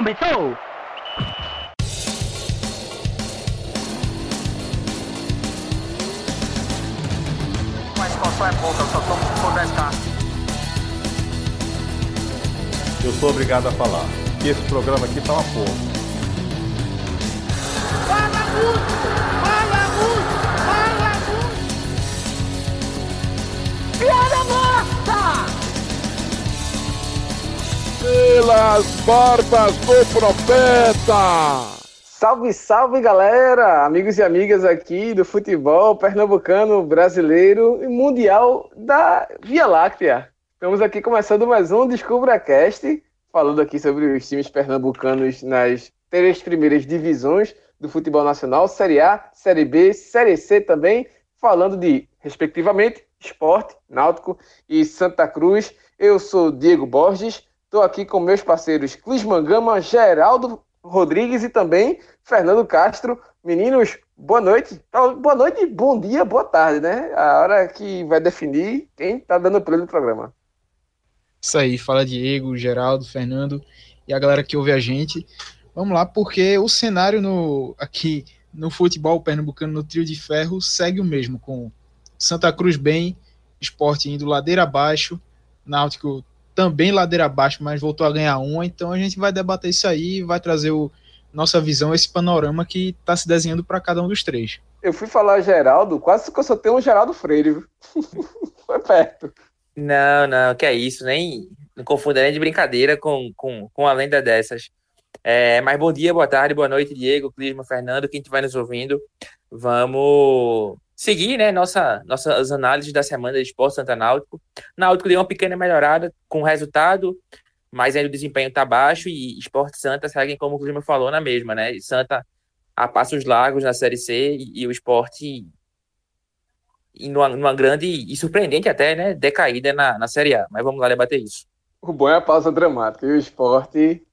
começou! Mas qual é pouca, eu só tomo se for 10k. Eu sou obrigado a falar que esse programa aqui tá uma porra. Fala muito! Fala muito! Fala muito! Piada morta! Pelas barbas do profeta! Salve, salve galera, amigos e amigas aqui do futebol pernambucano, brasileiro e mundial da Via Láctea. Estamos aqui começando mais um DescubraCast, falando aqui sobre os times pernambucanos nas três primeiras divisões do futebol nacional, Série A, Série B, Série C também, falando de, respectivamente, Esporte, Náutico e Santa Cruz. Eu sou Diego Borges, estou aqui com meus parceiros Clisman Gama, Geraldo Rodrigues e também Fernando Castro. Meninos, boa noite. Boa noite, bom dia, boa tarde, né? A hora que vai definir quem está dando play no programa. Isso aí, fala Diego, Geraldo, Fernando e a galera que ouve a gente. Vamos lá, porque o cenário no, aqui no futebol pernambucano, no trio de ferro, segue o mesmo, com Santa Cruz bem, esporte indo ladeira abaixo, Náutico também ladeira abaixo, mas voltou a ganhar uma, então a gente vai debater isso aí e vai trazer o, nossa visão, esse panorama que está se desenhando para cada um dos três. Eu fui falar Geraldo, quase que eu só tenho um Geraldo Freire, viu? Foi perto. Não, não, que é isso, nem não confunda nem de brincadeira com, com, com a lenda dessas. É, mas bom dia, boa tarde, boa noite, Diego, Clisma, Fernando, quem estiver nos ouvindo. Vamos seguir, né, nossa, nossas análises da semana de esporte Santa Náutico. Náutico deu uma pequena melhorada com o resultado, mas ainda o desempenho está baixo e Esporte Santa seguem, como o Clisma falou, na mesma, né? Santa a passos largos na Série C e, e o esporte numa, numa grande e surpreendente até, né, decaída na, na Série A. Mas vamos lá debater isso. O bom é a pausa dramática e o esporte,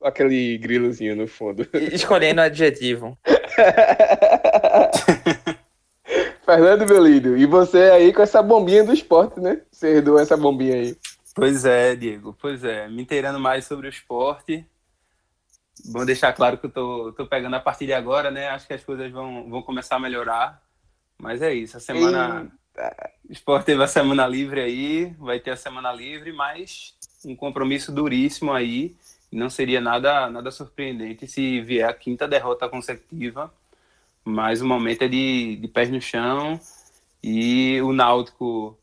aquele grilozinho no fundo. Escolhendo o adjetivo. Fernando Belido, e você aí com essa bombinha do esporte, né? Você herdou essa bombinha aí. Pois é, Diego, pois é. Me inteirando mais sobre o esporte. Bom deixar claro que eu tô, tô pegando a partir de agora, né? Acho que as coisas vão, vão começar a melhorar. Mas é isso, a semana. O esporte teve a semana livre aí, vai ter a semana livre, mas um compromisso duríssimo aí. Não seria nada, nada surpreendente se vier a quinta derrota consecutiva. Mas o momento é de, de pés no chão. E o Náutico,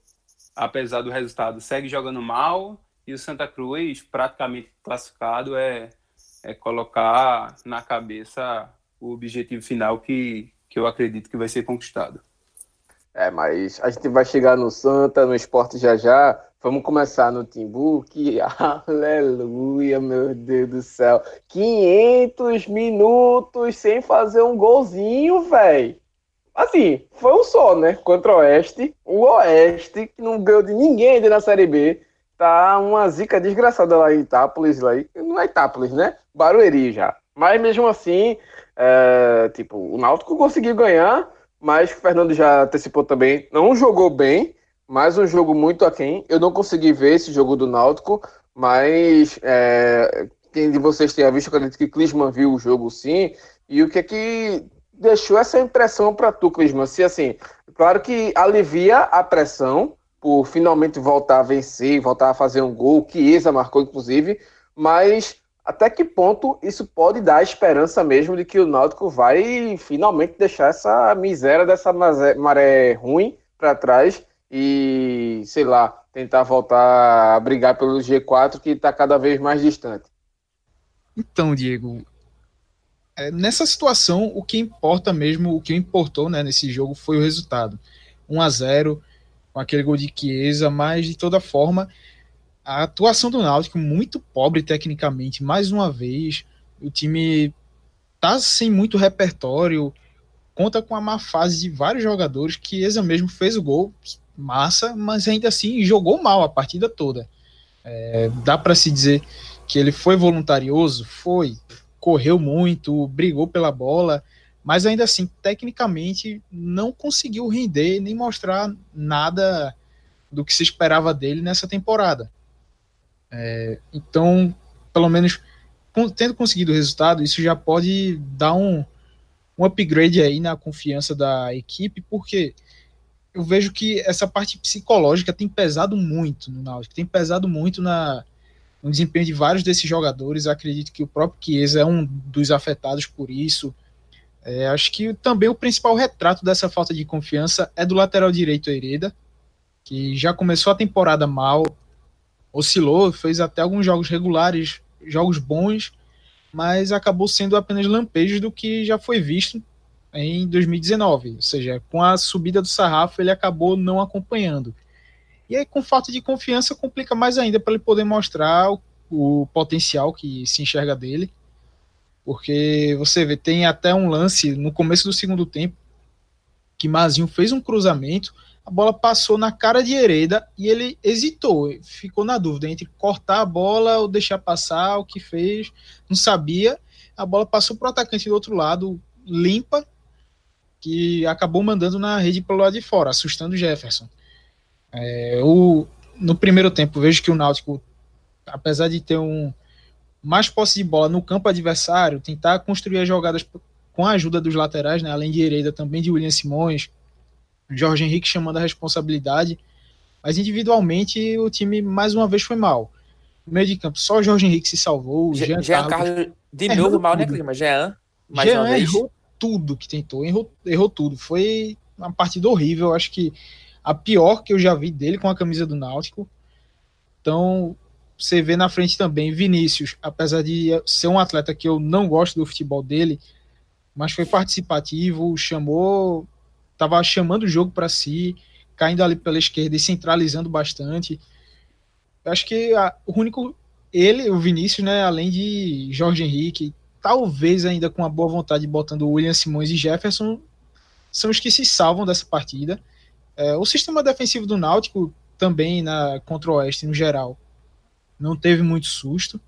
apesar do resultado, segue jogando mal. E o Santa Cruz, praticamente classificado, é, é colocar na cabeça o objetivo final que, que eu acredito que vai ser conquistado. É, mas a gente vai chegar no Santa, no esporte já já. Vamos começar no Timbu, que aleluia, meu Deus do céu. 500 minutos sem fazer um golzinho, velho. Assim, foi um só, né? Contra o Oeste. O Oeste, que não ganhou de ninguém ainda na Série B. Tá uma zica desgraçada lá em Itápolis. Lá. Não é Itápolis, né? Barueri já. Mas mesmo assim, é, tipo, o Náutico conseguiu ganhar, mas o Fernando já antecipou também. Não jogou bem, mas um jogo muito aquém. Eu não consegui ver esse jogo do Náutico, mas é, quem de vocês tenha visto, acredito que Clisman viu o jogo sim. E o que é que deixou essa impressão para tu, Clisman? Se assim, claro que alivia a pressão por finalmente voltar a vencer, voltar a fazer um gol, que Isa marcou inclusive, mas até que ponto isso pode dar esperança mesmo de que o Náutico vai finalmente deixar essa miséria dessa maré ruim para trás e, sei lá, tentar voltar a brigar pelo G4 que está cada vez mais distante. Então, Diego, é, nessa situação, o que importa mesmo, o que importou né, nesse jogo foi o resultado. 1 a 0 com aquele gol de Chiesa, mas de toda forma, a atuação do Náutico muito pobre tecnicamente, mais uma vez. O time tá sem muito repertório, conta com a má fase de vários jogadores. Chiesa mesmo fez o gol, massa, mas ainda assim jogou mal a partida toda. É, dá para se dizer que ele foi voluntarioso? Foi. Correu muito, brigou pela bola, mas ainda assim, tecnicamente, não conseguiu render nem mostrar nada do que se esperava dele nessa temporada. É, então, pelo menos tendo conseguido o resultado, isso já pode dar um, um upgrade aí na confiança da equipe, porque eu vejo que essa parte psicológica tem pesado muito no Náutico, tem pesado muito na, no desempenho de vários desses jogadores. acredito que o próprio Chiesa é um dos afetados por isso. É, acho que também o principal retrato dessa falta de confiança é do lateral direito Hereda, que já começou a temporada mal, oscilou, fez até alguns jogos regulares, jogos bons, mas acabou sendo apenas lampejos do que já foi visto em 2019. Ou seja, com a subida do sarrafo, ele acabou não acompanhando. E aí, com falta de confiança, complica mais ainda para ele poder mostrar o, o, potencial que se enxerga dele. Porque você vê, tem até um lance no começo do segundo tempo que Mazinho fez um cruzamento, a bola passou na cara de Hereda e ele hesitou, ficou na dúvida entre cortar a bola ou deixar passar, o que fez, não sabia. A bola passou para o atacante do outro lado, limpa, que acabou mandando na rede pelo lado de fora, assustando o Jefferson. É, o, no primeiro tempo, vejo que o Náutico, apesar de ter um mais posse de bola no campo adversário, tentar construir as jogadas com a ajuda dos laterais, né, além de Hereda, também de William Simões, Jorge Henrique chamando a responsabilidade, mas individualmente o time mais uma vez foi mal. No meio de campo, só o Jorge Henrique se salvou. O Jean, Jean Carlos, de novo mal, né, né, Clima? Jean, mais Jean uma vez. errou tudo que tentou, errou, errou tudo. Foi uma partida horrível, acho que a pior que eu já vi dele com a camisa do Náutico. Então, você vê na frente também Vinícius, apesar de ser um atleta que eu não gosto do futebol dele, mas foi participativo, chamou estava chamando o jogo para si, caindo ali pela esquerda e centralizando bastante. Eu acho que a, o único ele, o Vinícius, né, além de Jorge Henrique, talvez ainda com uma boa vontade botando William Simões e Jefferson, são os que se salvam dessa partida. É, o sistema defensivo do Náutico também na contra o Oeste no geral não teve muito susto,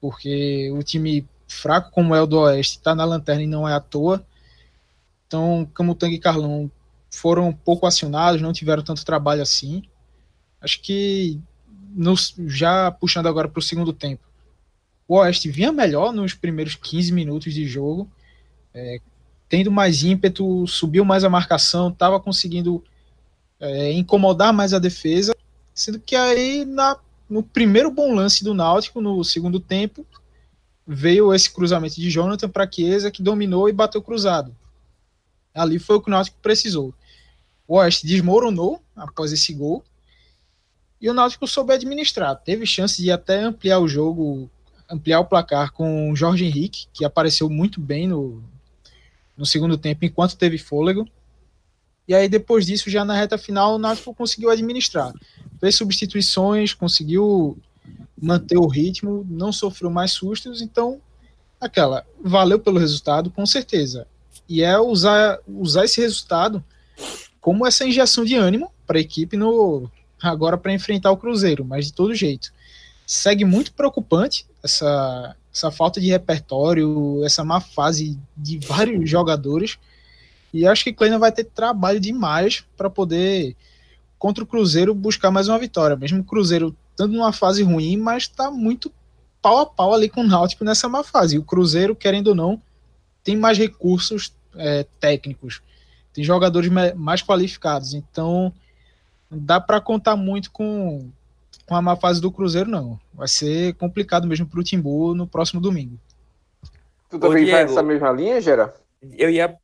porque o time fraco como é o do Oeste está na lanterna e não é à toa. Então, Camutanga e Carlão foram pouco acionados, não tiveram tanto trabalho assim. Acho que já puxando agora para o segundo tempo, o Oeste vinha melhor nos primeiros 15 minutos de jogo, é, tendo mais ímpeto, subiu mais a marcação, estava conseguindo é, incomodar mais a defesa, sendo que aí na, no primeiro bom lance do Náutico, no segundo tempo, veio esse cruzamento de Jonathan para Chiesa, que dominou e bateu cruzado. Ali foi o que o Náutico precisou. O Oeste desmoronou após esse gol e o Náutico soube administrar. Teve chance de até ampliar o jogo, ampliar o placar com o Jorge Henrique, que apareceu muito bem no, no segundo tempo, enquanto teve fôlego. E aí, depois disso, já na reta final, o Náutico conseguiu administrar. Fez substituições, conseguiu manter o ritmo, não sofreu mais sustos. Então, aquela, valeu pelo resultado, com certeza e é usar, usar esse resultado como essa injeção de ânimo para a equipe no agora para enfrentar o Cruzeiro, mas de todo jeito. Segue muito preocupante essa, essa falta de repertório, essa má fase de vários jogadores. E acho que Kleina vai ter trabalho demais para poder, contra o Cruzeiro, buscar mais uma vitória. Mesmo o Cruzeiro estando numa fase ruim, mas está muito pau a pau ali com o Náutico nessa má fase. E o Cruzeiro, querendo ou não, tem mais recursos é, técnicos, tem jogadores mais qualificados. Então, dá para contar muito com, com a má fase do Cruzeiro, não. Vai ser complicado mesmo para o Timbu no próximo domingo. Tu também vai nessa mesma linha, Gera? Eu ia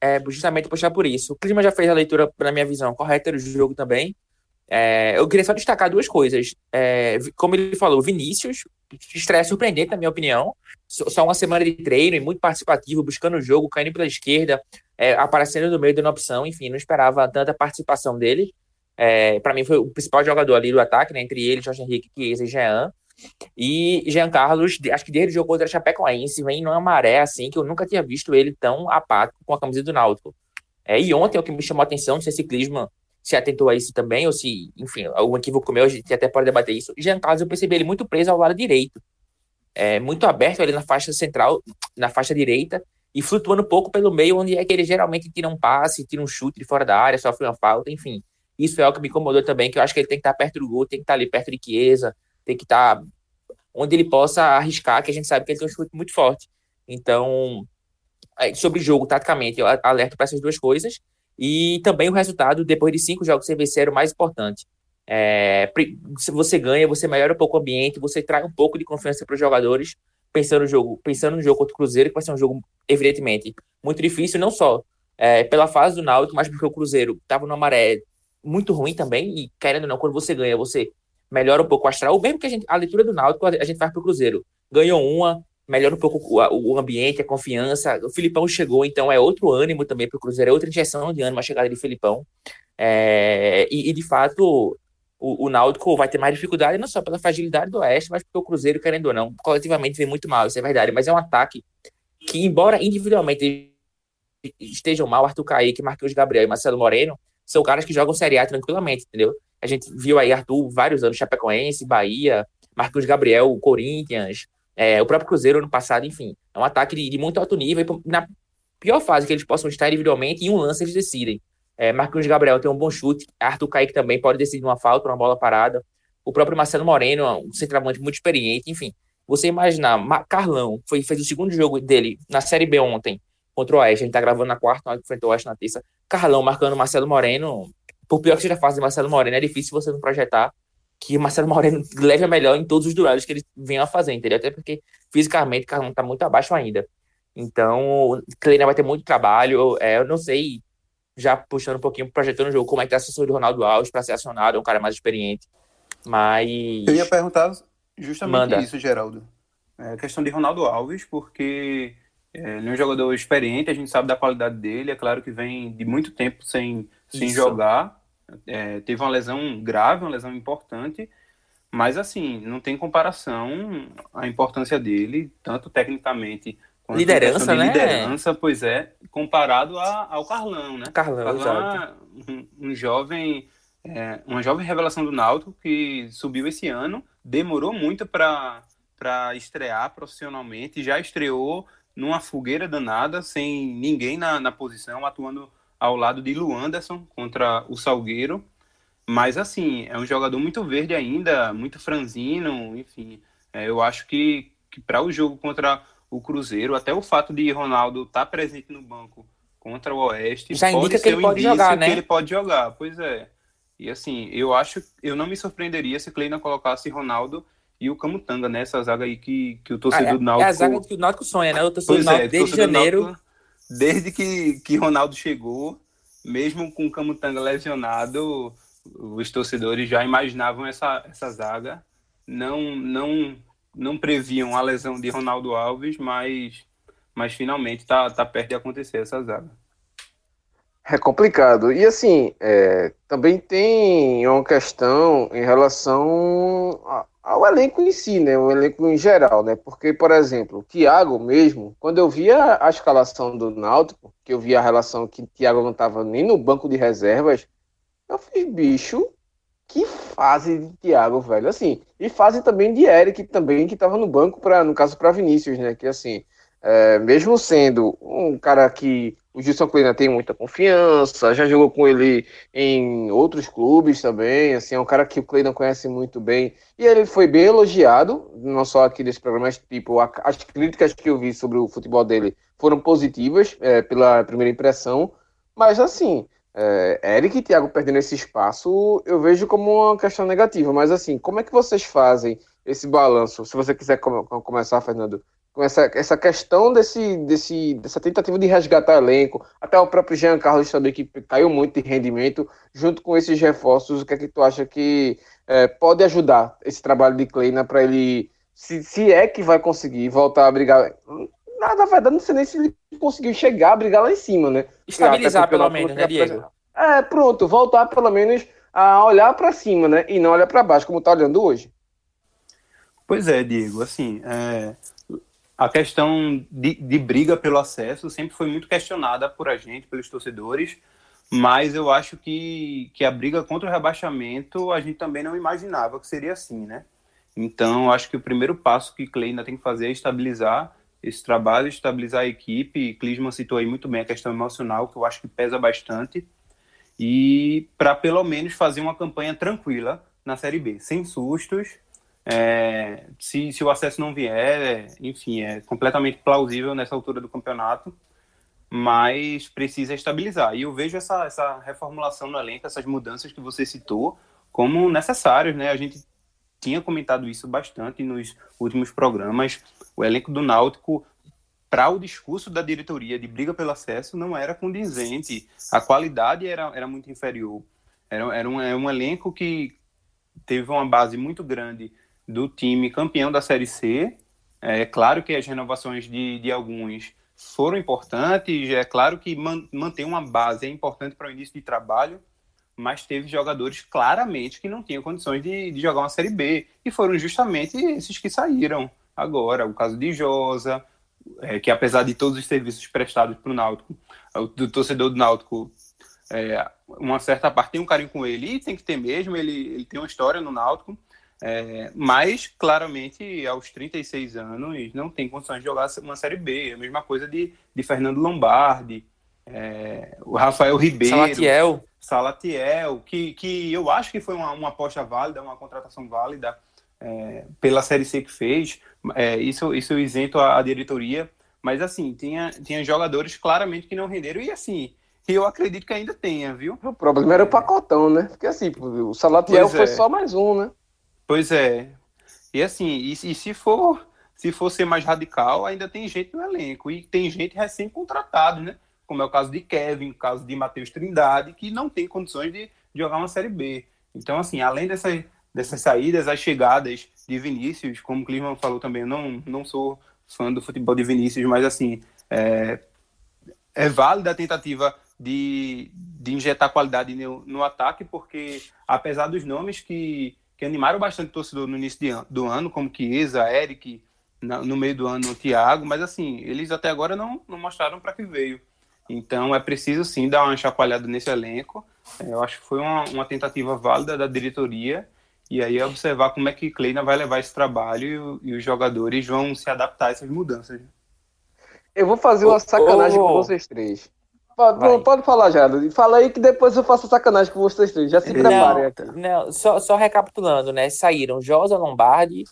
é, justamente puxar por isso. O Clima já fez a leitura, na minha visão, correta do jogo também. É, eu queria só destacar duas coisas. É, como ele falou, Vinícius, estreia surpreendente, na minha opinião. Só uma semana de treino e muito participativo, buscando o jogo, caindo pela esquerda, é, aparecendo no meio, dando opção. Enfim, não esperava tanta participação dele. É, para mim, foi o principal jogador ali do ataque, né, entre ele, Jorge Henrique, Chiesa e Jean. E Jean Carlos, acho que desde o jogo contra Chapecoense, vem numa maré assim, que eu nunca tinha visto ele tão apático com a camisa do Náutico. É, e ontem, o que me chamou a atenção, não sei se ciclismo se atentou a isso também, ou se, enfim, algum equívoco meu, a gente até pode debater isso. Jean Carlos, eu percebi ele muito preso ao lado direito, é, muito aberto ali na faixa central, na faixa direita, e flutuando um pouco pelo meio, onde é que ele geralmente tira um passe, tira um chute de fora da área, sofre uma falta, enfim. Isso é o que me incomodou também, que eu acho que ele tem que estar perto do gol, tem que estar ali perto de Chiesa, tem que estar onde ele possa arriscar, que a gente sabe que ele tem um chute muito forte. Então, é, sobre jogo, taticamente, eu alerto para essas duas coisas. E também o resultado, depois de cinco jogos sem vencer, era o mais importante. É, se você ganha, você melhora um pouco o ambiente, você traz um pouco de confiança para os jogadores, pensando no jogo, pensando no jogo contra o Cruzeiro, que vai ser um jogo, evidentemente, muito difícil, não só é, pela fase do Náutico, mas porque o Cruzeiro estava numa maré muito ruim também, e querendo ou não, quando você ganha, você melhora um pouco o astral, mesmo que a, gente, a leitura do Náutico a gente faz para o Cruzeiro. Ganhou uma, melhora um pouco o, o, ambiente, a confiança. O Filipão chegou, então é outro ânimo também para o Cruzeiro, é outra injeção de ânimo a chegada de Filipão. É, e, e, de fato, o, o Náutico vai ter mais dificuldade, não só pela fragilidade do Oeste, mas porque o Cruzeiro, querendo ou não, coletivamente vem muito mal, isso é verdade. Mas é um ataque que, embora individualmente estejam mal, Arthur Kaique, Marquinhos Gabriel e Marcelo Moreno, são caras que jogam Série A tranquilamente, entendeu? A gente viu aí Arthur vários anos, Chapecoense, Bahia, Marquinhos Gabriel, Corinthians, é, o próprio Cruzeiro ano passado, enfim. É um ataque de, de, muito alto nível. E na pior fase que eles possam estar individualmente, em um lance eles decidem. É, Marquinhos Gabriel tem um bom chute, Arthur Kaique também pode decidir uma falta, uma bola parada. O próprio Marcelo Moreno, um centroavante muito experiente, enfim. Você imaginar, Carlão foi, fez o segundo jogo dele na Série B ontem contra o Oeste. A gente tá gravando na quarta, na frente ao Oeste na terça. Carlão marcando Marcelo Moreno. Por pior que seja a fase de Marcelo Moreno, é difícil você não projetar que o Marcelo Moreno leve a melhor em todos os duelos que ele venha a fazer, entendeu? Até porque fisicamente o Carlão tá muito abaixo ainda. Então, o Kleina vai ter muito trabalho. É, eu não sei já puxando um pouquinho, projetando o jogo, como é que tá a assessor do Ronaldo Alves para ser acionado, é um cara mais experiente. Mas. Eu ia perguntar justamente Manda. isso, Geraldo. É a questão de Ronaldo Alves, porque é, ele é um jogador experiente, a gente sabe da qualidade dele, é claro que vem de muito tempo sem, sem jogar. É, teve uma lesão grave, uma lesão importante, mas assim, não tem comparação a importância dele, tanto tecnicamente liderança, né? Liderança, pois é, comparado a, ao Carlão, né? Carlão, Carlão é um, um, jovem, é, uma jovem revelação do Náutico que subiu esse ano, demorou muito para para estrear profissionalmente, já estreou numa fogueira danada, sem ninguém na, na posição, atuando ao lado de Luanderson contra o Salgueiro. Mas, assim, é um jogador muito verde ainda, muito franzino, enfim. É, eu acho que, que para o jogo contra o Cruzeiro, até o fato de Ronaldo estar tá presente no banco contra o Oeste já indica que ele pode jogar, né? Que ele pode jogar, pois é. E assim, eu acho, eu não me surpreenderia se Kleina colocasse Ronaldo e o Camutanga nessa zaga aí que, que o torcedor ah, é, do Náutico... É a zaga que o Náutico sonha, né? O torcedor do Náutico é, desde janeiro... Náutico, desde que, que Ronaldo chegou, mesmo com o Camutanga lesionado, os torcedores já imaginavam essa, essa zaga. Não, não não previam a lesão de Ronaldo Alves, mas, mas finalmente está tá perto de acontecer essa zaga. É complicado. E assim, é, também tem uma questão em relação ao elenco em si, né? O elenco em geral, né? Porque, por exemplo, o Thiago mesmo, quando eu via a escalação do Náutico, que eu via a relação que o Thiago não estava nem no banco de reservas, eu fiz, bicho, que fase de Thiago, velho. Assim, e fase também de Eric, também, que estava no banco, pra, no caso, para Vinícius, né? Que assim, é, mesmo sendo um cara que o Gilson Kleina tem muita confiança, já jogou com ele em outros clubes também, assim, é um cara que o Kleina conhece muito bem. E ele foi bem elogiado, não só aqui nesse programa, mas tipo, a, as críticas que eu vi sobre o futebol dele foram positivas, é, pela primeira impressão. Mas assim, é, Eric e Thiago perdendo esse espaço, eu vejo como uma questão negativa. Mas assim, como é que vocês fazem esse balanço? Se você quiser come começar, Fernando, com essa, essa questão desse, desse, dessa tentativa de resgatar elenco, até o próprio Jean Carlos também, que caiu muito de rendimento, junto com esses reforços, o que é que tu acha que é, pode ajudar esse trabalho de Kleina para ele, se, se é que vai conseguir voltar a brigar na, verdade, não sei nem se ele conseguiu chegar a brigar lá em cima, né? Estabilizar pelo menos, né, Diego? É, pronto, voltar pelo menos a olhar para cima, né? E não olhar para baixo, como tá olhando hoje. Pois é, Diego, assim, é, a questão de, de, briga pelo acesso sempre foi muito questionada por a gente, pelos torcedores, mas eu acho que, que a briga contra o rebaixamento a gente também não imaginava que seria assim, né? Então, acho que o primeiro passo que Clay ainda tem que fazer é estabilizar esse trabalho, estabilizar a equipe. Klinsmann citou aí muito bem a questão emocional, que eu acho que pesa bastante. E para pelo menos fazer uma campanha tranquila na Série B, sem sustos, É, se, se o acesso não vier, enfim, é completamente plausível nessa altura do campeonato, mas precisa estabilizar. E eu vejo essa, essa reformulação no elenco, essas mudanças que você citou, como necessárias, né? A gente tinha comentado isso bastante nos últimos programas. O elenco do Náutico, para o discurso da diretoria de briga pelo acesso, não era condizente. A qualidade era, era muito inferior. Era, era, um, era um elenco que teve uma base muito grande do time campeão da Série C. É claro que as renovações de, de alguns foram importantes. É claro que man, manter uma base é importante para o início de trabalho, mas teve jogadores claramente que não tinham condições de, de jogar uma Série B. E foram justamente esses que saíram agora. O caso de Josa, é, que apesar de todos os serviços prestados para o Náutico, do torcedor do Náutico, é, uma certa parte tem um carinho com ele e tem que ter mesmo. Ele, ele tem uma história no Náutico. É, mas, claramente, aos 36 anos, não tem condições de jogar uma Série B. A mesma coisa de, de Fernando Lombardi, é, o Rafael Ribeiro. Salatiel. Salatiel, que, que eu acho que foi uma, uma aposta válida, uma contratação válida é, pela Série C que fez. É, isso, isso isento a, a diretoria. Mas, assim, tinha, tinha jogadores claramente que não renderam. E, assim, eu acredito que ainda tenha, viu? O problema era o pacotão, né? Porque, assim, o Salatiel foi só mais um, né? Pois é. E assim, e, e, se for se for ser mais radical, ainda tem gente no elenco. E tem gente recém-contratado, né? Como é o caso de Kevin, o caso de Matheus Trindade, que não tem condições de, de jogar uma Série B. Então, assim, além dessas, dessas saídas, as chegadas de Vinícius, como o Clima falou também, não, não sou fã do futebol de Vinícius, mas assim, é, é válida a tentativa de, de injetar qualidade no, no ataque, porque apesar dos nomes que que animaram bastante o torcedor no início de, do ano, como Chiesa, Eric, no meio do ano o Thiago, mas assim, eles até agora não, não mostraram para que veio. Então é preciso sim dar uma chacoalhada nesse elenco. É, eu acho que foi uma, uma tentativa válida da diretoria. E aí é observar como é que Kleina vai levar esse trabalho e, e, os jogadores vão se adaptar a essas mudanças. Eu vou fazer uma sacanagem oh, com vocês três. Pode, pode falar, Gerardo. Fala aí que depois eu faço sacanagem com vocês três. Já se preparem aqui. Não, só, só recapitulando, né? Saíram Josa Lombardi,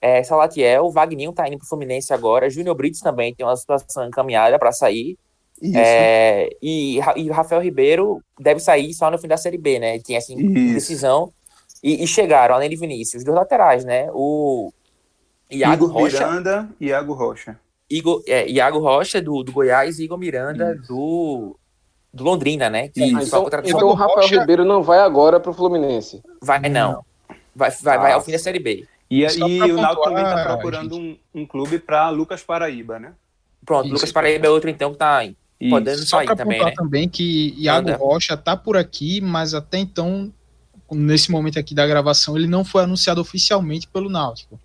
é, Salatiel, Vagninho tá indo pro Fluminense agora, Júnior Brits também tem uma situação encaminhada para sair. É, e, e Rafael Ribeiro deve sair só no fim da Série B, né? Tem assim, decisão. E, e, chegaram, além de Vinícius, dos laterais, né? O Iago Igor Rocha. Miranda e Iago Rocha. Igor, é, Iago Rocha, do, do Goiás, e Igor Miranda, do, do Londrina, né? Que então, só então o Rafael Rocha... Ribeiro não vai agora para o Fluminense. Vai, não. Vai, vai, ah. vai ao fim da Série B. E, e o Náutico também está procurando um, um, clube para Lucas Paraíba, né? Pronto, Isso. Lucas Paraíba é outro então que está podendo Só sair também, né? também que Iago Anda. Rocha está por aqui, mas até então, nesse momento aqui da gravação, ele não foi anunciado oficialmente pelo Náutico.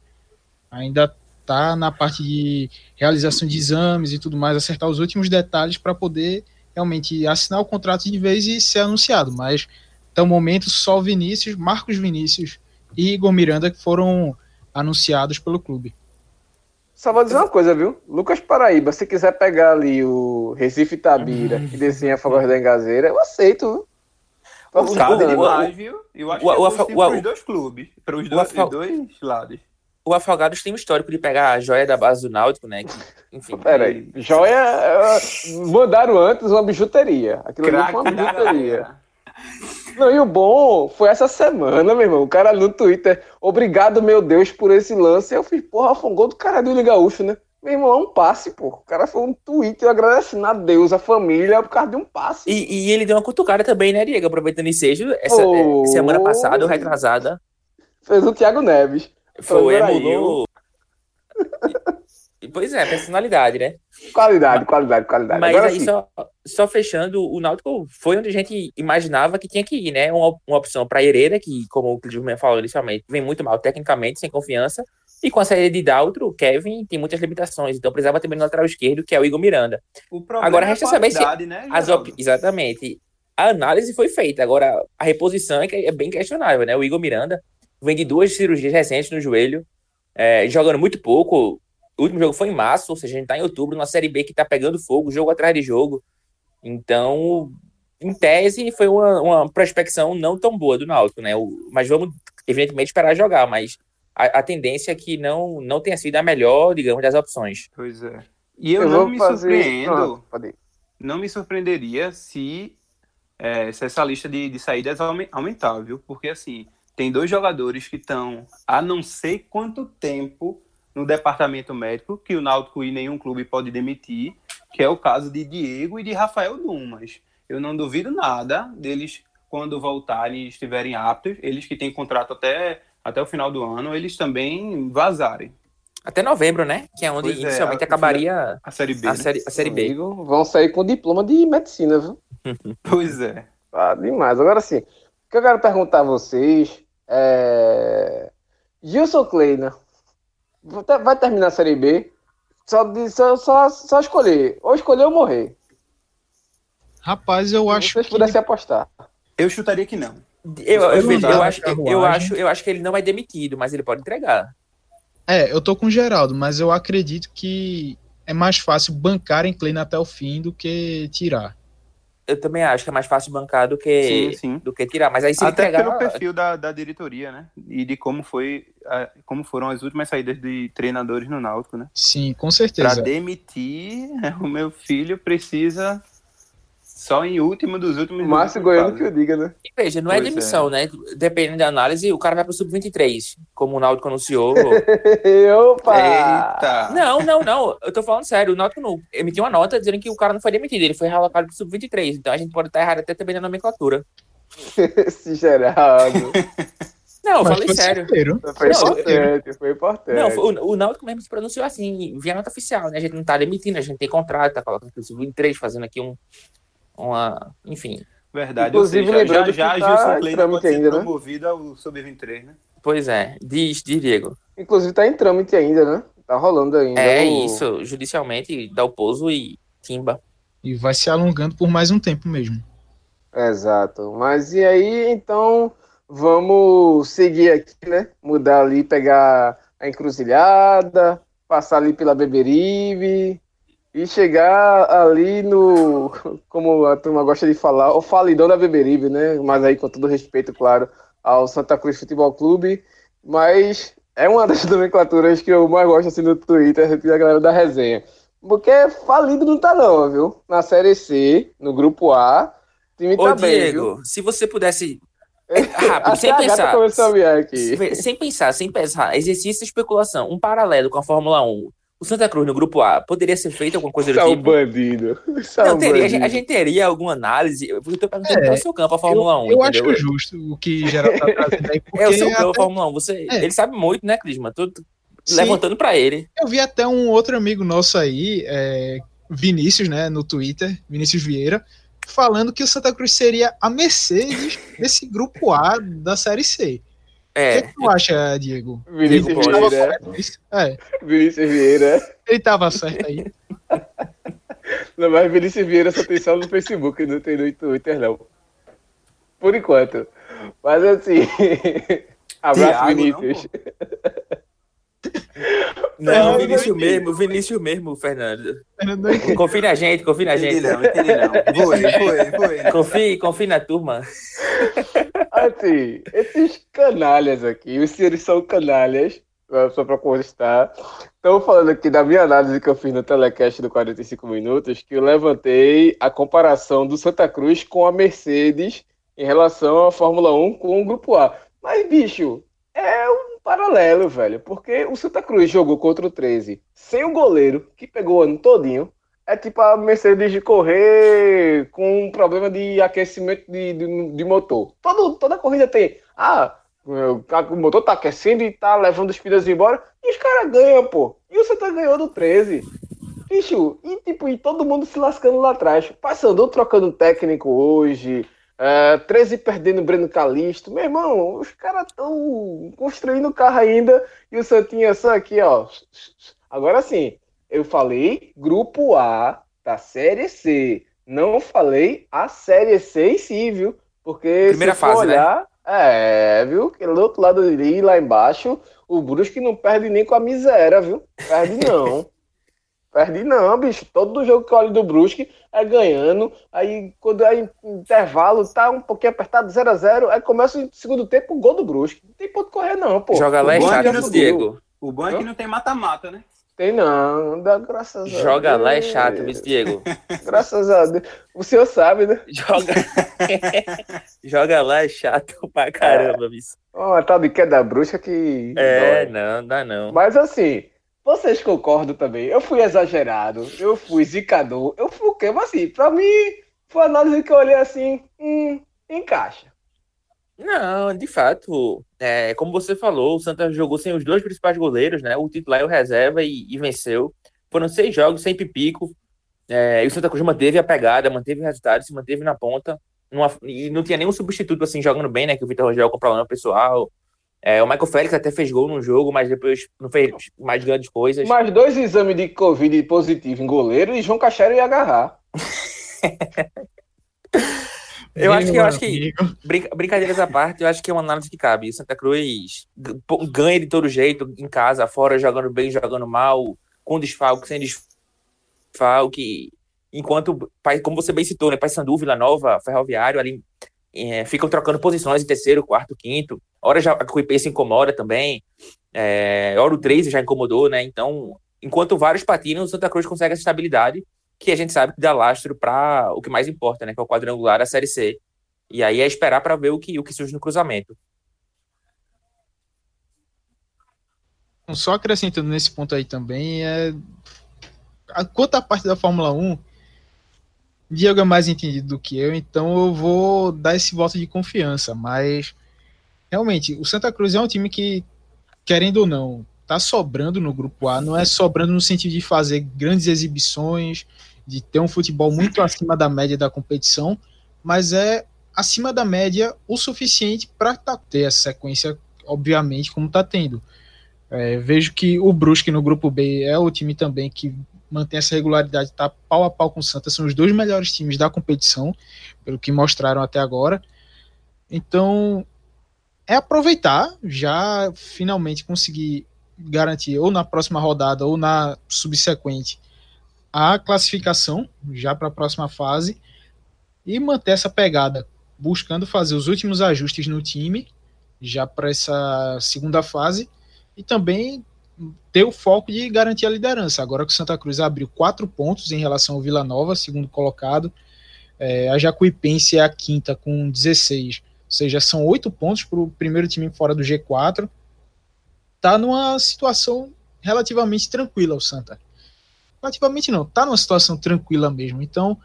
Ainda tá na parte de realização de exames e tudo mais, acertar os últimos detalhes para poder realmente assinar o contrato de vez e ser anunciado. Mas até o momento só Vinícius, Marcos Vinícius e Igor Miranda que foram anunciados pelo clube. Só vou dizer uma coisa, viu? Lucas Paraíba, se quiser pegar ali o Recife Tabira e desenhar Fogoz da Engazeira, eu aceito. Tá o cara demais, viu? Eu acho o, que é o, para os dois clubes, para os dois, dois lados o Afogados tem um histórico de pegar a joia da base do Náutico, né? Que, enfim. Peraí, joia. É, mandaram antes uma bijuteria. Aquilo ali foi uma bijuteria. Não, e o bom foi essa semana, meu irmão. O cara no Twitter, obrigado, meu Deus, por esse lance. Eu fiz, porra, foi um gol do cara do Gaúcho, né? Meu irmão, é um passe, pô. O cara foi um Twitter agradecendo a Deus, a família, por causa de um passe. E, e ele deu uma cutucada também, né, Diego? Aproveitando ensejo, essa oh, semana passada, ou retrasada. Fez o Thiago Neves. Foi, mudou. pois é, personalidade, né? Qualidade, qualidade, qualidade. Mas Agora aí, só, só fechando, o Náutico foi onde a gente imaginava que tinha que ir, né? Uma, uma opção para Hereda, que, como o Clisman falou inicialmente, vem muito mal tecnicamente, sem confiança. E com a saída de Daltro, o Kevin tem muitas limitações, então precisava também no lateral esquerdo, que é o Igor Miranda. O Agora resta é saber se. Né, as op... Exatamente. A análise foi feita, agora a reposição é, é bem questionável, né? O Igor Miranda vem de duas cirurgias recentes no joelho, é, jogando muito pouco. O último jogo foi em março, ou seja, a gente está em outubro, numa Série B que está pegando fogo, jogo atrás de jogo. Então, em tese, foi uma, uma prospecção não tão boa do Náutico, né? O, mas vamos, evidentemente, esperar jogar. Mas a, a tendência é que não, não tenha sido a melhor, digamos, das opções. Pois é. E eu, Eu não me fazer- surpreendo, Ah, não me surpreenderia se, é, se essa lista de, de saídas aume- aumentar, viu? Porque assim, tem dois jogadores que estão há não sei quanto tempo no departamento médico, que o Náutico e nenhum clube pode demitir, que é o caso de Diego e de Rafael Dumas. Eu não duvido nada deles, quando voltarem e estiverem aptos, eles que têm contrato até, até o final do ano, eles também vazarem. Até novembro, né? Que é onde Pois é, inicialmente a- acabaria A Série B. a né? série, a série B. Amigo, vão sair com diploma de medicina, viu? Pois é. Ah, demais. Agora sim, o que eu quero perguntar a vocês é. Gilson Kleina vai terminar a Série B? Só, só, só, só escolher. Ou escolher ou morrer. Rapaz, eu Se acho vocês que pudessem apostar. Eu chutaria que não. Eu, eu, eu, na acho, eu, eu acho, eu acho que ele não é demitido, mas ele pode entregar. É, eu tô com o Geraldo, mas eu acredito que é mais fácil bancar em Kleina até o fim do que tirar. Eu também acho que é mais fácil bancar do que, Sim, sim. do que tirar. Mas aí se Até entregar. pelo perfil da, da diretoria, né? E de como foi, a- como foram as últimas saídas de treinadores no Náutico, né? Sim, com Para certeza. demitir, o meu filho precisa só em último dos últimos. Márcio Goiano que eu diga, né? E veja, não é Pois demissão, né? Dependendo da análise, o cara vai pro sub-23, como o Náutico anunciou. Opa! Eita! não, não, não. Eu tô falando sério. O Náutico não emitiu uma nota dizendo que o cara não foi demitido, ele foi realocado pro sub-23. Então a gente pode estar errado até também na nomenclatura. Esse Geraldo. Não, eu Mas falei foi sério. certeiro. Foi Não, importante, foi importante. Não, foi- o, o Náutico mesmo se pronunciou assim, via nota oficial, né? A gente não tá demitindo, a gente tem contrato, tá colocando pro sub-23, fazendo aqui um. Uma. Enfim. Verdade. Inclusive, seja, já, lembrando já que tá Gilson em Kleina trâmite pode ser ainda, né? promovido ao sub-23, né? Pois é. Diz, diz Diego. Inclusive tá em trâmite ainda, né? Tá rolando ainda. É o- isso, judicialmente, dá o pouso e timba. E vai se alongando por mais um tempo mesmo. Exato. Mas e aí, então, vamos seguir aqui, né? Mudar ali, pegar a encruzilhada, passar ali pela Beberibe e chegar ali no, como a turma gosta de falar, o falidão da Beberibe, né? Mas aí com todo respeito, claro, ao Santa Cruz Futebol Clube, mas é uma das nomenclaturas que eu mais gosto assim no Twitter da galera da resenha. Porque falido não tá não, viu? Na Série C, no Grupo A, o time Ô, tá bem, viu? Diego, se você pudesse. é, Rápido, Até sem pensar. Sem, sem pensar, sem pensar. Exercício de especulação. Um paralelo com a Fórmula 1. O Santa Cruz no grupo A poderia ser feito alguma coisa do é tipo? bandido. É Não, teria, a, gente, bandido. a gente teria alguma análise. Eu tô perguntando É, é, o seu campo, a Fórmula 1. eu eu entendeu? acho justo o que Geraldo tá trazendo aí, porque É o seu campo, a até- Fórmula 1. Você, É. Ele sabe muito, né, Clisma? Tô Sim. levantando pra ele. Eu vi até um outro amigo nosso aí, é, Vinícius, né, no Twitter, Vinícius Vieira, falando que o Santa Cruz seria a Mercedes desse grupo A da Série C. O que, É. que tu acha, Diego? Vinícius Vieira. nisso? É, Vinícius Vieira. ele tava certo aí. Não, mas Vinícius Vieira só tem só no Facebook, não tem no Twitter, não. Por enquanto. Mas assim. Abraço, Thiago, Vinícius. Não, É, o Vinícius mesmo, o Vinícius mesmo, Fernando. Não. Confie na gente, confie na Entendi gente. não, entendi não. Foi, foi, foi. Confie, confie na turma. Assim, esses canalhas aqui, os senhores são canalhas, eh, só pra constar. Estão falando aqui da minha análise que eu fiz no telecast do 45 Minutos, que eu levantei a comparação do Santa Cruz com a Mercedes em relação à Fórmula 1 com o Grupo A. Mas, bicho, é um paralelo, velho, porque o Santa Cruz jogou contra o 13 sem o goleiro, que pegou o ano todinho. É tipo a Mercedes de correr com um problema de aquecimento de, de, de motor. Todo, toda corrida tem. Ah, o motor tá aquecendo e tá levando os pneus embora. E os caras ganham, pô. E o Santa ganhou do 13. Bicho, e tipo, e todo mundo se lascando lá atrás. Passando, trocando técnico hoje. É, 13 perdendo o Breno Calixto. Meu irmão, os caras estão construindo o carro ainda. E o Santinha só aqui, ó. Agora sim, eu falei grupo A da Série C. Não falei a Série C em si, viu? Porque Primeira se fase, né? olhar, é, viu? Que do outro lado ali, lá embaixo, o Brusque não perde nem com a miséria, viu? Perde não. Perdi não, bicho. Todo jogo que eu olho do Brusque é ganhando. Aí quando é intervalo, tá um pouquinho apertado, 0x0. Aí começa o segundo tempo, gol do Brusque. Não tem ponto correr, não, pô. Joga lá é chato, Diego. O bom é que não tem mata-mata, né? Tem não, dá graças a Deus. Joga lá é chato, viu, Diego? Graças a Deus. O senhor sabe, né? Joga. Joga lá é chato pra caramba, viu? Ó, tal de queda bruxa que. É, dói. não, dá não. Mas assim, vocês concordam também. Eu fui exagerado, eu fui zicador, eu fui o quê? Mas assim, pra mim, foi análise que eu olhei assim, hum, encaixa. Não, de fato, é, como você falou, o Santa jogou sem os dois principais goleiros, né? O titular e o reserva e, e venceu. Foram seis jogos sem pipico. É, e o Santa Cruz manteve a pegada, manteve o resultado, se manteve na ponta. Numa- e não tinha nenhum substituto assim jogando bem, né? Que o Vitor Rogel com problema pessoal. É, o Michael Félix até fez gol no jogo, mas depois não fez mais grandes coisas. Mais dois exames de Covid positivo em goleiro e João Cachero ia agarrar. Eu acho que- eu acho que- brincadeiras à parte, eu acho que é uma análise que cabe. O Santa Cruz ganha de todo jeito, em casa, fora, jogando bem, jogando mal, com desfalque, sem desfalque. Enquanto, pai- como você bem citou, né, Paysandu, Vila Nova, Ferroviário, ali é, ficam trocando posições em terceiro, quarto, quinto. Hora já a Cuipê se incomoda também. É, hora o 13 já incomodou, né? Então, enquanto vários patinam, o Santa Cruz consegue essa estabilidade que a gente sabe que dá lastro para o que mais importa, né? Que é o quadrangular da Série C. E aí é esperar para ver o que, o que surge no cruzamento. Só acrescentando nesse ponto aí também, é... a, quanto à parte da Fórmula 1, Diego é mais entendido do que eu, então eu vou dar esse voto de confiança, mas realmente, o Santa Cruz é um time que, querendo ou não, tá sobrando no grupo A, não é sobrando no sentido de fazer grandes exibições, de ter um futebol muito acima da média da competição, mas é acima da média o suficiente para ter essa sequência, obviamente, como está tendo. É, vejo que o Brusque no grupo B é o time também que mantém essa regularidade, está pau a pau com o Santa, são os dois melhores times da competição, pelo que mostraram até agora. Então, é aproveitar, já finalmente conseguir garantir ou na próxima rodada ou na subsequente a classificação já para a próxima fase e manter essa pegada, buscando fazer os últimos ajustes no time já para essa segunda fase e também ter o foco de garantir a liderança. Agora que o Santa Cruz abriu quatro pontos em relação ao Vila Nova, segundo colocado, é, a Jacuipense é a quinta com 16, ou seja, são oito pontos para o primeiro time fora do G4. Tá numa situação relativamente tranquila o Santa. Relativamente não, tá numa situação tranquila mesmo. Então,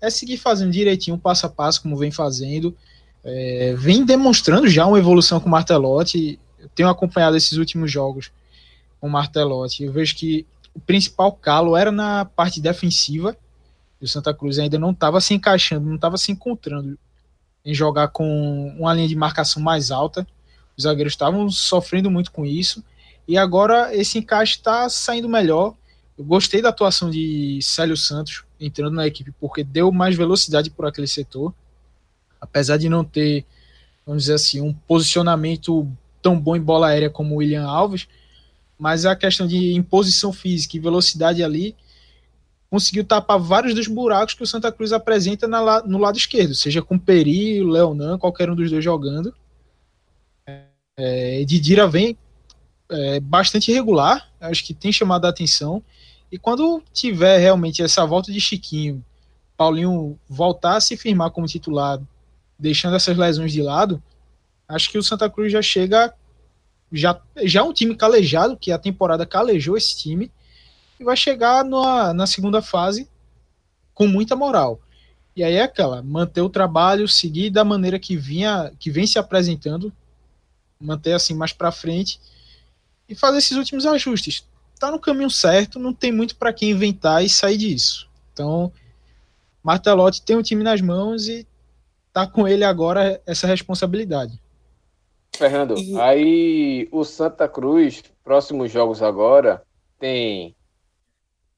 é seguir fazendo direitinho, passo a passo, como vem fazendo. É, vem demonstrando já uma evolução com o Martelotti. Tenho acompanhado esses últimos jogos com o Martelotti. Eu vejo que o principal calo era na parte defensiva. E o Santa Cruz ainda não estava se encaixando, não estava se encontrando em jogar com uma linha de marcação mais alta. Os zagueiros estavam sofrendo muito com isso. E agora esse encaixe está saindo melhor. Eu gostei da atuação de Célio Santos entrando na equipe, porque deu mais velocidade por aquele setor. Apesar de não ter, vamos dizer assim, um posicionamento tão bom em bola aérea como o William Alves, mas a questão de imposição física e velocidade ali conseguiu tapar vários dos buracos que o Santa Cruz apresenta na, no lado esquerdo, seja com Peri, Leonan, qualquer um dos dois jogando. É, Didira vem é, bastante irregular, acho que tem chamado a atenção. E quando tiver realmente essa volta de Chiquinho, Paulinho voltar a se firmar como titular, deixando essas lesões de lado, acho que o Santa Cruz já chega já já um time calejado, que a temporada calejou esse time, e vai chegar na, na segunda fase com muita moral. E aí é aquela, manter o trabalho, seguir da maneira que vinha, que vem se apresentando, manter assim mais para frente e fazer esses últimos ajustes. Tá no caminho certo, não tem muito para quem inventar e sair disso. Então, Martelotti tem um time nas mãos e tá com ele agora essa responsabilidade. Fernando, E- aí o Santa Cruz, próximos jogos agora, tem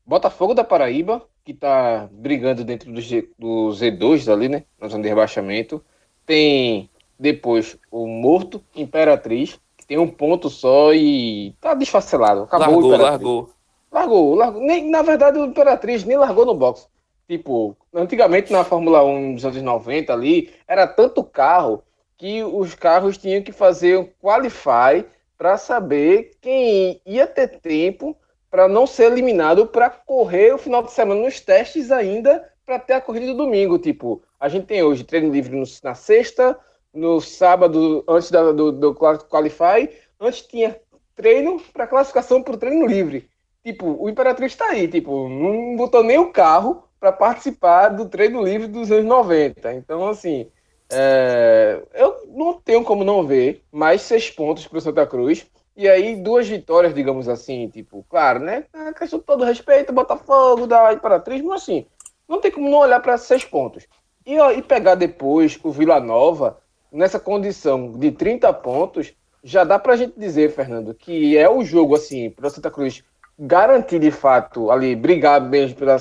Botafogo da Paraíba, que tá brigando dentro do, G, do Z2 ali, né? Na zona de rebaixamento. Tem depois o Morto Imperatriz, que tem um ponto só e tá desfacelado. Acabou o largou, Imperatriz. largou. Largou, largou. Nem, na verdade, o Imperatriz nem largou no box. Tipo, antigamente na Fórmula 1 dos anos 90 ali, era tanto carro que os carros tinham que fazer um qualify para saber quem ia ter tempo para não ser eliminado para correr o final de semana nos testes ainda para ter a corrida do domingo. Tipo, a gente tem hoje treino livre na sexta, no sábado, antes da, do, do Qualify, antes tinha treino para classificação para o treino livre. Tipo, o Imperatriz está aí, tipo, não botou nem o carro para participar do treino livre dos anos 90. Então, assim, é, eu não tenho como não ver mais seis pontos para o Santa Cruz. E aí, duas vitórias, digamos assim, tipo, claro, né? A questão de todo respeito, Botafogo, da Imperatriz, mas assim, não tem como não olhar para seis pontos. E, ó, e pegar depois o Vila Nova, nessa condição de 30 pontos, já dá para a gente dizer, Fernando, que é o jogo, assim, para Santa Cruz garantir de fato ali, brigar mesmo pela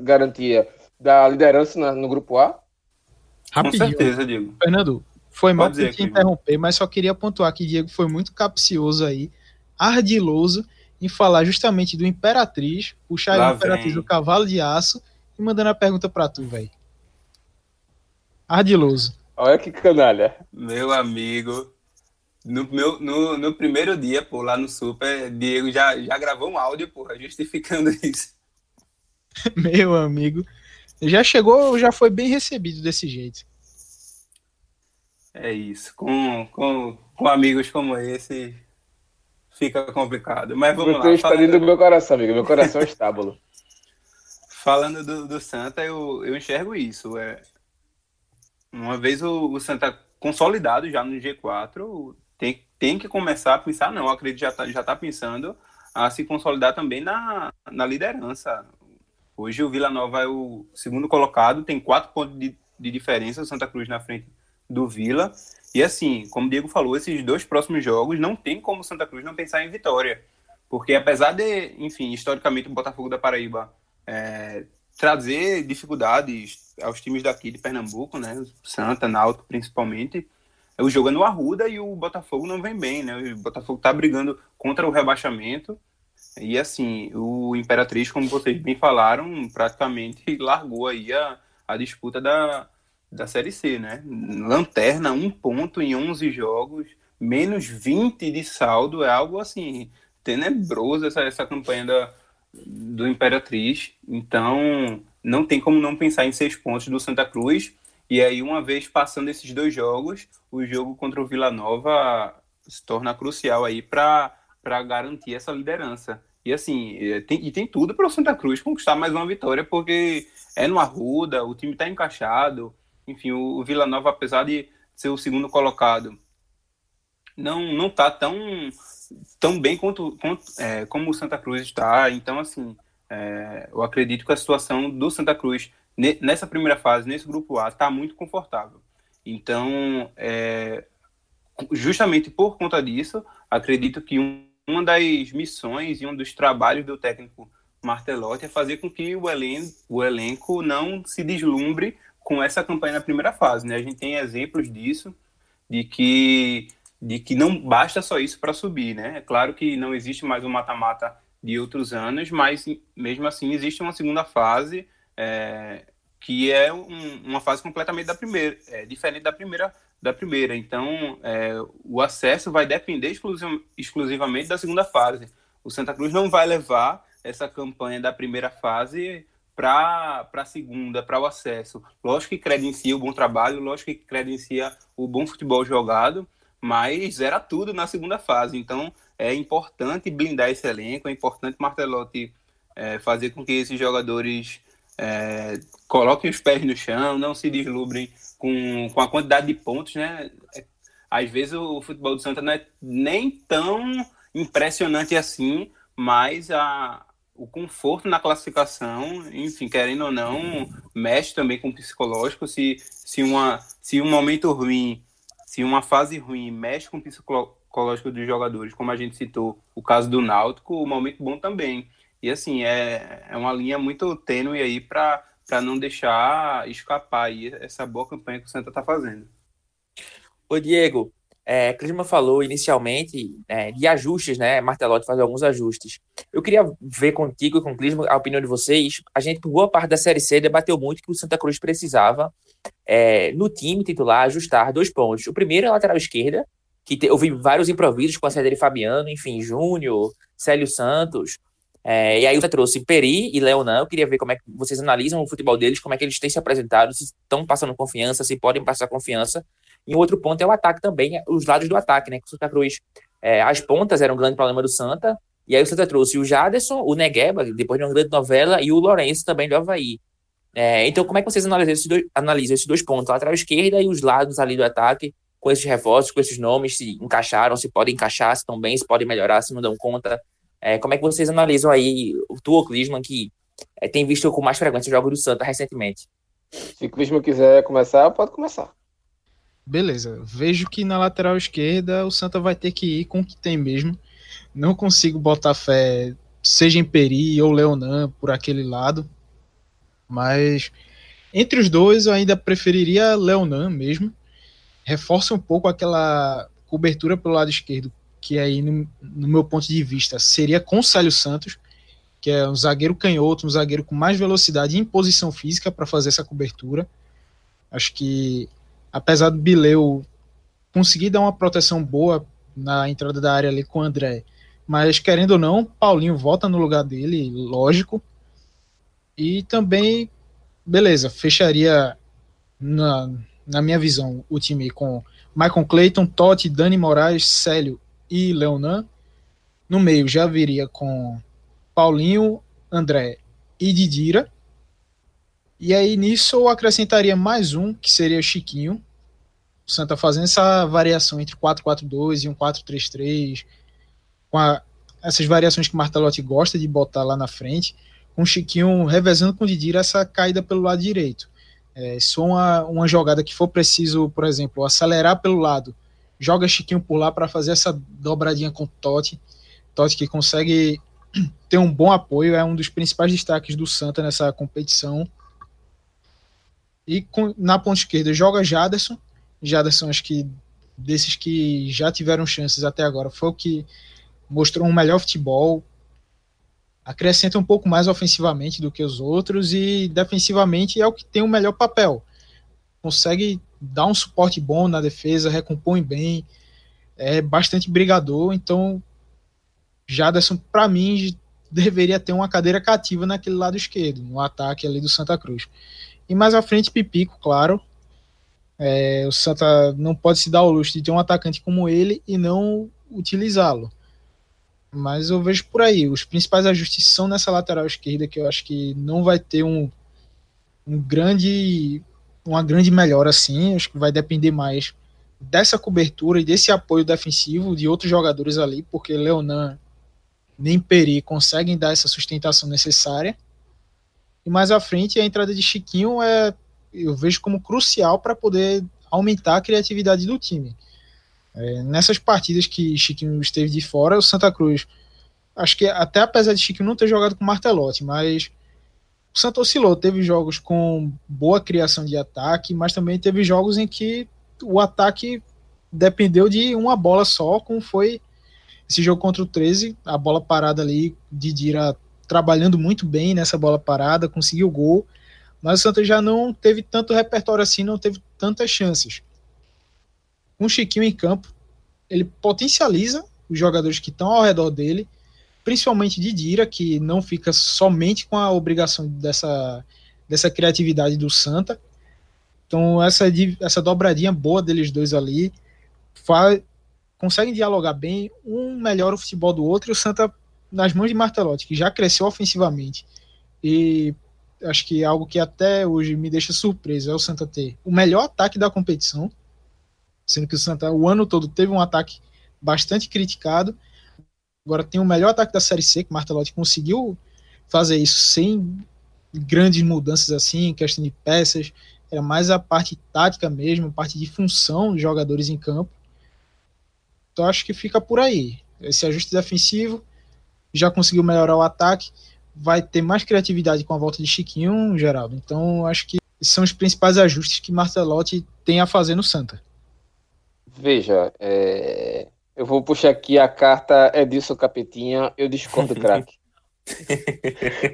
garantia da liderança no grupo A? Rapidinho. Com certeza, Diego. Fernando, foi mal dizer, te interromper, mas só queria pontuar que Diego foi muito capcioso aí, ardiloso em falar justamente do Imperatriz, puxar Lá o Imperatriz vem. do cavalo de aço e mandando a pergunta para tu, velho. Ardiloso. Olha que canalha. Meu amigo, no, meu, no, no primeiro dia, pô, lá no Super, Diego já, já gravou um áudio, porra, justificando isso. Meu amigo. Já chegou, já foi bem recebido desse jeito. É isso. Com, com, com amigos como esse, fica complicado. Mas vamos Você lá. está dentro do meu coração, amigo. Meu coração é estábulo. Falando do, do Santa, eu, eu enxergo isso. É, uma vez o, o Santa consolidado já no G4, tem, tem que começar a pensar, não, eu acredito que já está já tá pensando a se consolidar também na, na liderança. Hoje o Vila Nova é o segundo colocado, tem quatro pontos de, de diferença, o Santa Cruz na frente do Vila. E assim, como o Diego falou, esses dois próximos jogos não tem como o Santa Cruz não pensar em vitória. Porque apesar de, enfim, historicamente o Botafogo da Paraíba é, trazer dificuldades aos times daqui de Pernambuco, né? Santa, Náutico principalmente. O jogo é no Arruda e o Botafogo não vem bem, né? O Botafogo tá brigando contra o rebaixamento. E assim, o Imperatriz, como vocês bem falaram, praticamente largou aí a, a disputa da, da Série C, né? Lanterna, um ponto em 11 jogos, menos 20 de saldo, é algo assim, tenebroso essa, essa campanha da, do Imperatriz. Então, não tem como não pensar em seis pontos do Santa Cruz. E aí, uma vez passando esses dois jogos, o jogo contra o Vila Nova se torna crucial aí para garantir essa liderança. E assim, tem, e tem tudo para o Santa Cruz conquistar mais uma vitória, porque é no Arruda, o time está encaixado. Enfim, o, o Vila Nova, apesar de ser o segundo colocado, não não está tão tão bem quanto, quanto é, como o Santa Cruz está. Então, assim, é, eu acredito que a situação do Santa Cruz ne, nessa primeira fase, nesse grupo A, está muito confortável. Então, é, justamente por conta disso, acredito que um, uma das missões e um dos trabalhos do técnico Martelotti é fazer com que o elenco, o elenco não se deslumbre com essa campanha na primeira fase. Né? A gente tem exemplos disso, de que de que não basta só isso para subir, né? É claro que não existe mais um mata-mata de outros anos, mas mesmo assim existe uma segunda fase é, que é um, uma fase completamente da primeira, é, diferente da primeira da primeira. Então, é, o acesso vai depender exclusiv exclusivamente da segunda fase. O Santa Cruz não vai levar essa campanha da primeira fase para a segunda, para o acesso. Lógico que credencia o bom trabalho, lógico que credencia o bom futebol jogado, mas era tudo na segunda fase. Então é importante blindar esse elenco, é importante Martelotti é, fazer com que esses jogadores é, coloquem os pés no chão, não se deslumbrem com, com a quantidade de pontos, né? Às vezes o futebol do Santa não é nem tão impressionante assim, mas a, o conforto na classificação, enfim, querendo ou não, mexe também com o psicológico. Se, se, uma, se um momento ruim se uma fase ruim mexe com o psicológico dos jogadores, como a gente citou o caso do Náutico, o momento bom também. E assim, é, é uma linha muito tênue aí para não deixar escapar aí essa boa campanha que o Santa está fazendo. Ô Diego, é, Clisma falou inicialmente é, de ajustes, né? Martelotti faz alguns ajustes. Eu queria ver contigo e com o Clisma a opinião de vocês. A gente, por boa parte da Série C, debateu muito que o Santa Cruz precisava, é, no time titular, ajustar dois pontos. O primeiro é a lateral esquerda, que te, houve vários improvisos com a saída de Fabiano, enfim, Júnior, Célio Santos. É, e aí você trouxe Peri e Leonan. Eu queria ver como é que vocês analisam o futebol deles, como é que eles têm se apresentado, se estão passando confiança, se podem passar confiança. E um outro ponto é o ataque também, os lados do ataque, né? Que o Santa Cruz, é, as pontas eram um grande problema do Santa. E aí o Santa trouxe o Jaderson, o Negueba, depois de uma grande novela, e o Lourenço também do Havaí. É, então, como é que vocês analisam esses, dois, analisam esses dois pontos, a lateral esquerda e os lados ali do ataque, com esses reforços, com esses nomes, se encaixaram, se podem encaixar, se estão bem, se podem melhorar, se não dão conta. É, como é que vocês analisam aí o Tuo Klinsmann, que é, tem visto com mais frequência jogos do Santa recentemente? Se o Klinsmann quiser começar, pode começar. Beleza, vejo que na lateral esquerda o Santa vai ter que ir com o que tem mesmo. Não consigo botar fé, seja em Peri ou Leonan, por aquele lado. Mas entre os dois eu ainda preferiria Leonan mesmo. Reforça um pouco aquela cobertura pelo lado esquerdo, que aí, no, no meu ponto de vista, seria com Célio Santos, que é um zagueiro canhoto, um zagueiro com mais velocidade em posição física para fazer essa cobertura. Acho que apesar do Bileu conseguir dar uma proteção boa na entrada da área ali com o André, mas querendo ou não, Paulinho volta no lugar dele, lógico. E também, beleza, fecharia na, na minha visão o time com Michael Clayton, Totti, Dani Moraes, Célio e Leonan. No meio já viria com Paulinho, André e Didira. E aí nisso eu acrescentaria mais um, que seria Chiquinho. O Santa fazendo essa variação entre 4-4-2 e um 4-3-3, com a, essas variações que o Martelotti gosta de botar lá na frente, com o Chiquinho revezando com Didira essa caída pelo lado direito. É, se uma, uma jogada que for preciso, por exemplo, acelerar pelo lado, joga Chiquinho por lá para fazer essa dobradinha com o Totti. Totti que consegue ter um bom apoio, é um dos principais destaques do Santa nessa competição. E com, na ponta esquerda joga Jaderson. Jaderson, acho que desses que já tiveram chances até agora, foi o que mostrou um melhor futebol. Acrescenta um pouco mais ofensivamente do que os outros e defensivamente é o que tem o melhor papel. Consegue dar um suporte bom na defesa, recompõe bem, é bastante brigador. Então, Jaderson, para mim, deveria ter uma cadeira cativa naquele lado esquerdo, no ataque ali do Santa Cruz. E mais à frente, Pipico, claro. É, o Santa não pode se dar o luxo de ter um atacante como ele e não utilizá-lo. Mas eu vejo por aí. Os principais ajustes são nessa lateral esquerda, que eu acho que não vai ter um, um grande, uma grande melhora assim. Acho que vai depender mais dessa cobertura e desse apoio defensivo de outros jogadores ali, porque Leonan nem Peri conseguem dar essa sustentação necessária. E mais à frente, a entrada de Chiquinho é, eu vejo como crucial para poder aumentar a criatividade do time. É, nessas partidas que Chiquinho esteve de fora, o Santa Cruz, acho que até apesar de Chiquinho não ter jogado com Martelotti, mas o Santa oscilou. Teve jogos com boa criação de ataque, mas também teve jogos em que o ataque dependeu de uma bola só, como foi esse jogo contra o 13, a bola parada ali, Didira trabalhando muito bem nessa bola parada, conseguiu o gol, mas o Santos já não teve tanto repertório assim, não teve tantas chances. O Chiquinho em campo, ele potencializa os jogadores que estão ao redor dele, principalmente Didira, que não fica somente com a obrigação dessa, dessa criatividade do Santa. Então, essa, essa dobradinha boa deles dois ali faz, conseguem dialogar bem, um melhora o futebol do outro, e o Santa nas mãos de Martelotti, que já cresceu ofensivamente, e acho que algo que até hoje me deixa surpreso é o Santa ter o melhor ataque da competição, sendo que o Santa o ano todo teve um ataque bastante criticado, agora tem o melhor ataque da Série C, que Martelotti conseguiu fazer isso sem grandes mudanças assim, questão de peças, era mais a parte tática mesmo, a parte de função dos jogadores em campo. Então acho que fica por aí. Esse ajuste defensivo, já conseguiu melhorar o ataque, vai ter mais criatividade com a volta de Chiquinho, Geraldo. Então, acho que são os principais ajustes que Marcelotti tem a fazer no Santa. Veja, é, eu vou puxar aqui a carta Edilson Capetinha, eu discordo, craque.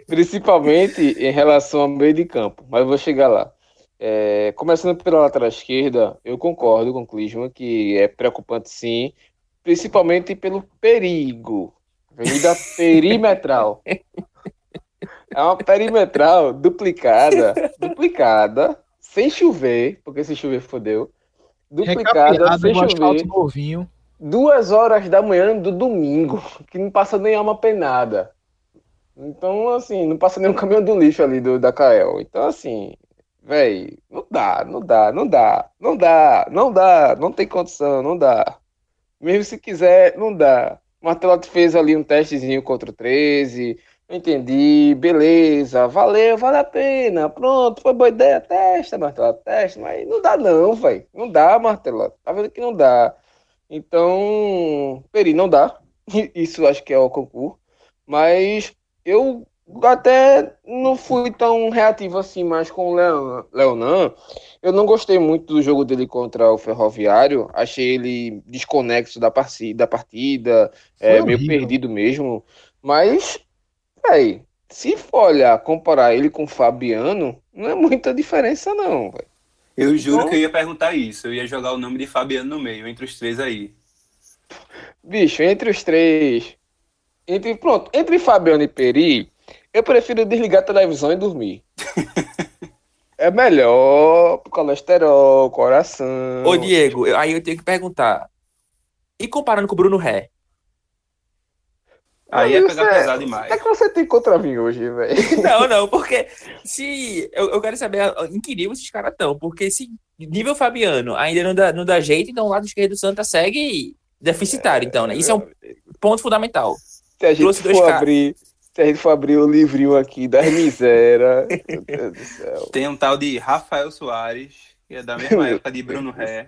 Principalmente em relação ao meio de campo, mas eu vou chegar lá. É, começando pela lateral esquerda, eu concordo com o Clisman que é preocupante sim, principalmente pelo perigo. Avenida perimetral. É uma perimetral duplicada, duplicada, sem chover, porque se chover fodeu. Duplicada, sem chover. Novinho. Duas horas da manhã do domingo, que não passa nem alma penada. Então, assim, não passa nem um caminhão do lixo ali do, da Cael. Então, assim, velho, não dá, não dá, não dá, não dá, não dá, não tem condição, não dá. Mesmo se quiser, não dá. Martelotti fez ali um testezinho contra o 13, entendi, beleza, valeu, vale a pena, pronto, foi boa ideia, testa, Martelotti, testa, mas não dá não, velho, não dá, Martelotti, tá vendo que não dá. Então, Peri, não dá, isso acho que é o concurso, mas eu até não fui tão reativo assim mais com o Leonan. Eu não gostei muito do jogo dele contra o Ferroviário. Achei ele desconexo da, partida, da partida é, meio perdido mesmo. Mas, véi, se for olhar, comparar ele com o Fabiano, não é muita diferença, não, véio. Eu juro então... que eu ia perguntar isso. Eu ia jogar o nome de Fabiano no meio, entre os três aí. Bicho, entre os três. Entre, pronto, entre Fabiano e Peri, eu prefiro desligar a televisão e dormir. é melhor pro colesterol, coração. Ô, Diego, aí eu tenho que perguntar. E comparando com o Bruno Ré? Aí é pegar é, pesado demais. É que você tem contra mim hoje, velho. Não, não, porque se. Eu, eu quero saber em que nível esses caras estão. Porque se nível Fabiano ainda não dá, não dá jeito, então o lado esquerdo do Santa segue deficitário, então, né? Isso é um ponto fundamental. Se a gente for abrir, se a gente for abrir o livrinho aqui das misérias. Meu Deus do céu. Tem um tal de Rafael Soares, é da mesma época de Bruno Ré.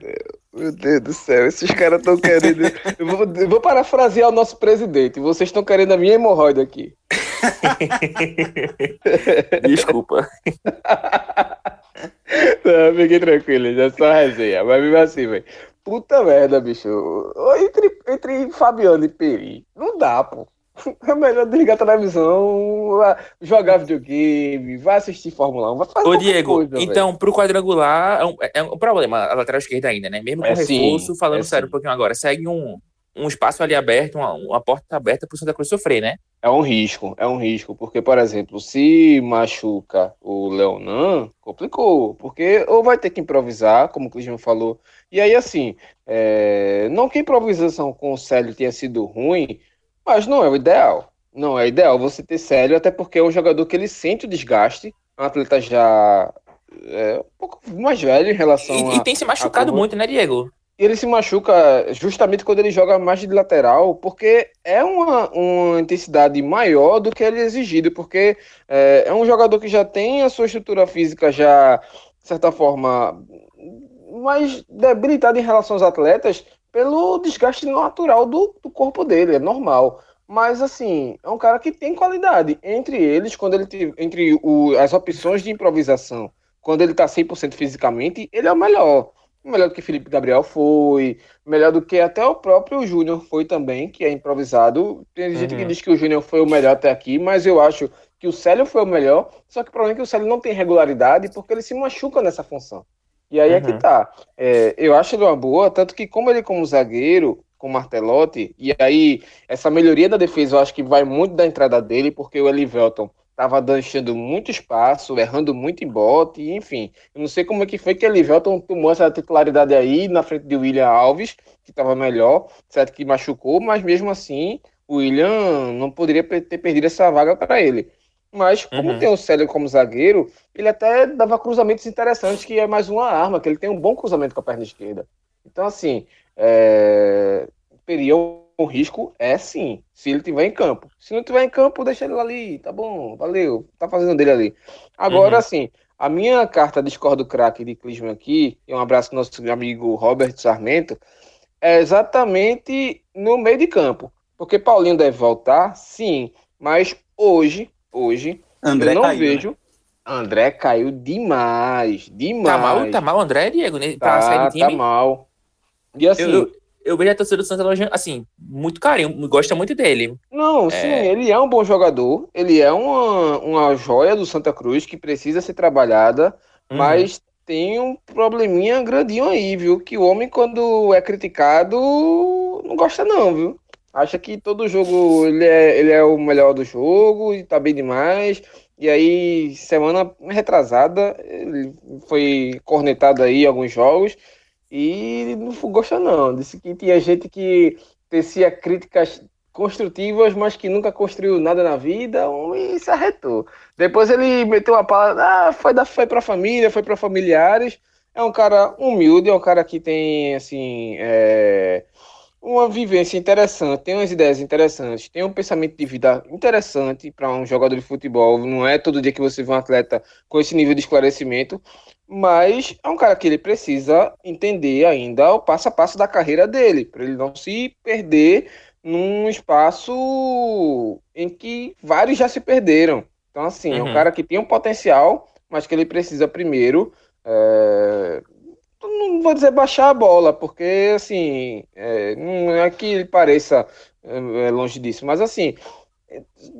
Meu Deus do céu, esses caras estão querendo. eu, vou, eu vou parafrasear o nosso presidente. Vocês estão querendo a minha hemorroida aqui. Desculpa. Não, fiquei tranquilo, já é só resenha. Mas mesmo assim, velho. Puta merda, bicho. Entre, entre Fabiano e Peri, não dá, pô. É melhor desligar a televisão, jogar videogame, vai assistir Fórmula 1, vai fazer Ô, Diego, coisa, então, véio. pro quadrangular, é um, é um, problema a lateral esquerda ainda, né? Mesmo com é reforço, sim, falando é sério sim. um pouquinho agora, segue um, um espaço ali aberto, uma, uma porta aberta pro Santa Cruz sofrer, né? É um risco, é um risco, porque, por exemplo, se machuca o Leonan, complicou, porque ou vai ter que improvisar, como o Clisman falou, e aí, assim, é... não que a improvisação com o Célio tenha sido ruim, mas não é o ideal. Não é ideal você ter Célio, até porque é um jogador que ele sente o desgaste. Um atleta já é, um pouco mais velho em relação e, a. E tem se machucado muito, né, Diego? Ele se machuca justamente quando ele joga mais de lateral, porque é uma, uma intensidade maior do que ele é exigido, porque é, é um jogador que já tem a sua estrutura física já, de certa forma, mais debilitada em relação aos atletas, pelo desgaste natural do, do corpo dele, é normal. Mas, assim, é um cara que tem qualidade. Entre eles, quando ele tem, entre o, as opções de improvisação, quando ele tá 100% fisicamente, ele é o melhor. Melhor do que Felipe Gabriel foi, melhor do que até o próprio Júnior foi também, que é improvisado. Tem gente uhum. que diz que o Júnior foi o melhor até aqui, mas eu acho que o Célio foi o melhor. Só que o problema é que o Célio não tem regularidade porque ele se machuca nessa função. E aí uhum. é que uhum. tá. É, eu acho ele uma boa, tanto que como ele como zagueiro, com Martelotti, e aí essa melhoria da defesa eu acho que vai muito da entrada dele, porque o Elivelton estava deixando muito espaço, errando muito em bote, enfim. Eu não sei como é que foi que o Elivelton tomou essa titularidade aí na frente de William Alves, que estava melhor, certo que machucou, mas mesmo assim o William não poderia ter perdido essa vaga para ele. Mas, como uhum. tem o Célio como zagueiro, ele até dava cruzamentos interessantes, que é mais uma arma, que ele tem um bom cruzamento com a perna esquerda. Então, assim, é... teria um risco? É sim, se ele tiver em campo. Se não tiver em campo, deixa ele ali, tá bom, valeu, tá fazendo dele ali. Agora, uhum. assim, a minha carta discordo craque de Clisman aqui, e um abraço pro nosso amigo Robert Sarmento, é exatamente no meio de campo. Porque Paulinho deve voltar, sim, mas hoje hoje, André eu não caiu, né? vejo. Né? André caiu demais, demais. Tá mal, tá mal André, Diego? Né? Tá, tá, tá mal. E assim, Eu, eu, vejo a torcida do Santa elogiando, assim, muito carinho, gosta muito dele. Não, sim, ele é um bom jogador, ele é uma, uma joia do Santa Cruz que precisa ser trabalhada, Uhum. mas tem um probleminha grandinho aí, viu? Que o homem, quando é criticado, não gosta não, viu? Acha que todo jogo ele é, ele é o melhor do jogo e tá bem demais. E aí, semana retrasada, ele foi cornetado aí alguns jogos e não gosta não. Disse que tinha gente que tecia críticas construtivas, mas que nunca construiu nada na vida, e se arretou. Depois ele meteu uma palavra, ah, foi, da, foi pra família, foi para familiares. É um cara humilde, é um cara que tem, assim, é, uma vivência interessante, tem umas ideias interessantes, tem um pensamento de vida interessante para um jogador de futebol. Não é todo dia que você vê um atleta com esse nível de esclarecimento, mas é um cara que ele precisa entender ainda o passo a passo da carreira dele, para ele não se perder num espaço em que vários já se perderam. Então, assim, é um Uhum. cara que tem um potencial, mas que ele precisa primeiro. é, Não vou dizer baixar a bola, porque, assim, é, não é que ele pareça é, é, longe disso, mas, assim,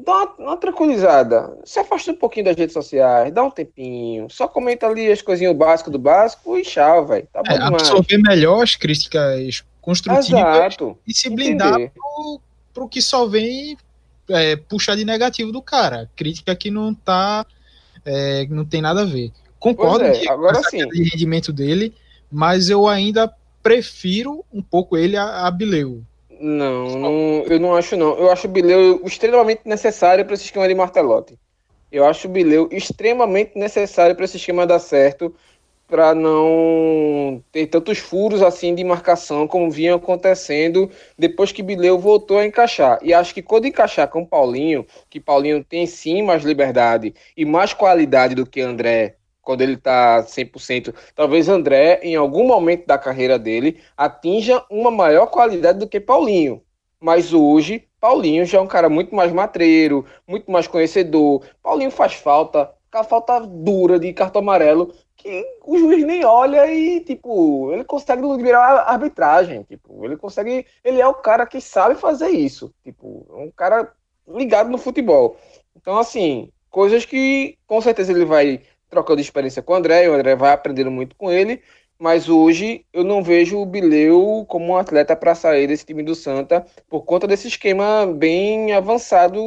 dá uma, uma tranquilizada. Se afasta um pouquinho das redes sociais, dá um tempinho, só comenta ali as coisinhas básicas do básico e tchau, velho. Tá bom É, demais. absorver melhor as críticas construtivas Exato. e se blindar pro, pro que só vem é, puxar de negativo do cara. Crítica que não tá. é, não tem nada a ver. Concordo é, agora sim. rendimento dele, mas eu ainda prefiro um pouco ele a, a Bileu. Não, não, eu não acho não. Eu acho o Bileu extremamente necessário para esse esquema de Martelotti. Eu acho o Bileu extremamente necessário para esse esquema dar certo, para não ter tantos furos assim de marcação como vinha acontecendo depois que Bileu voltou a encaixar. E acho que quando encaixar com Paulinho, que Paulinho tem sim mais liberdade e mais qualidade do que André quando ele tá 100%, talvez André em algum momento da carreira dele atinja uma maior qualidade do que Paulinho. Mas hoje, Paulinho já é um cara muito mais matreiro, muito mais conhecedor. Paulinho faz falta, aquela falta dura de cartão amarelo, que o juiz nem olha e, tipo, ele consegue liberar a arbitragem. Tipo, ele consegue. Ele é o cara que sabe fazer isso. Tipo, é um cara ligado no futebol. Então, assim, coisas que com certeza ele vai trocando experiência com o André, o André vai aprendendo muito com ele. Mas hoje eu não vejo o Bileu como um atleta para sair desse time do Santa por conta desse esquema bem avançado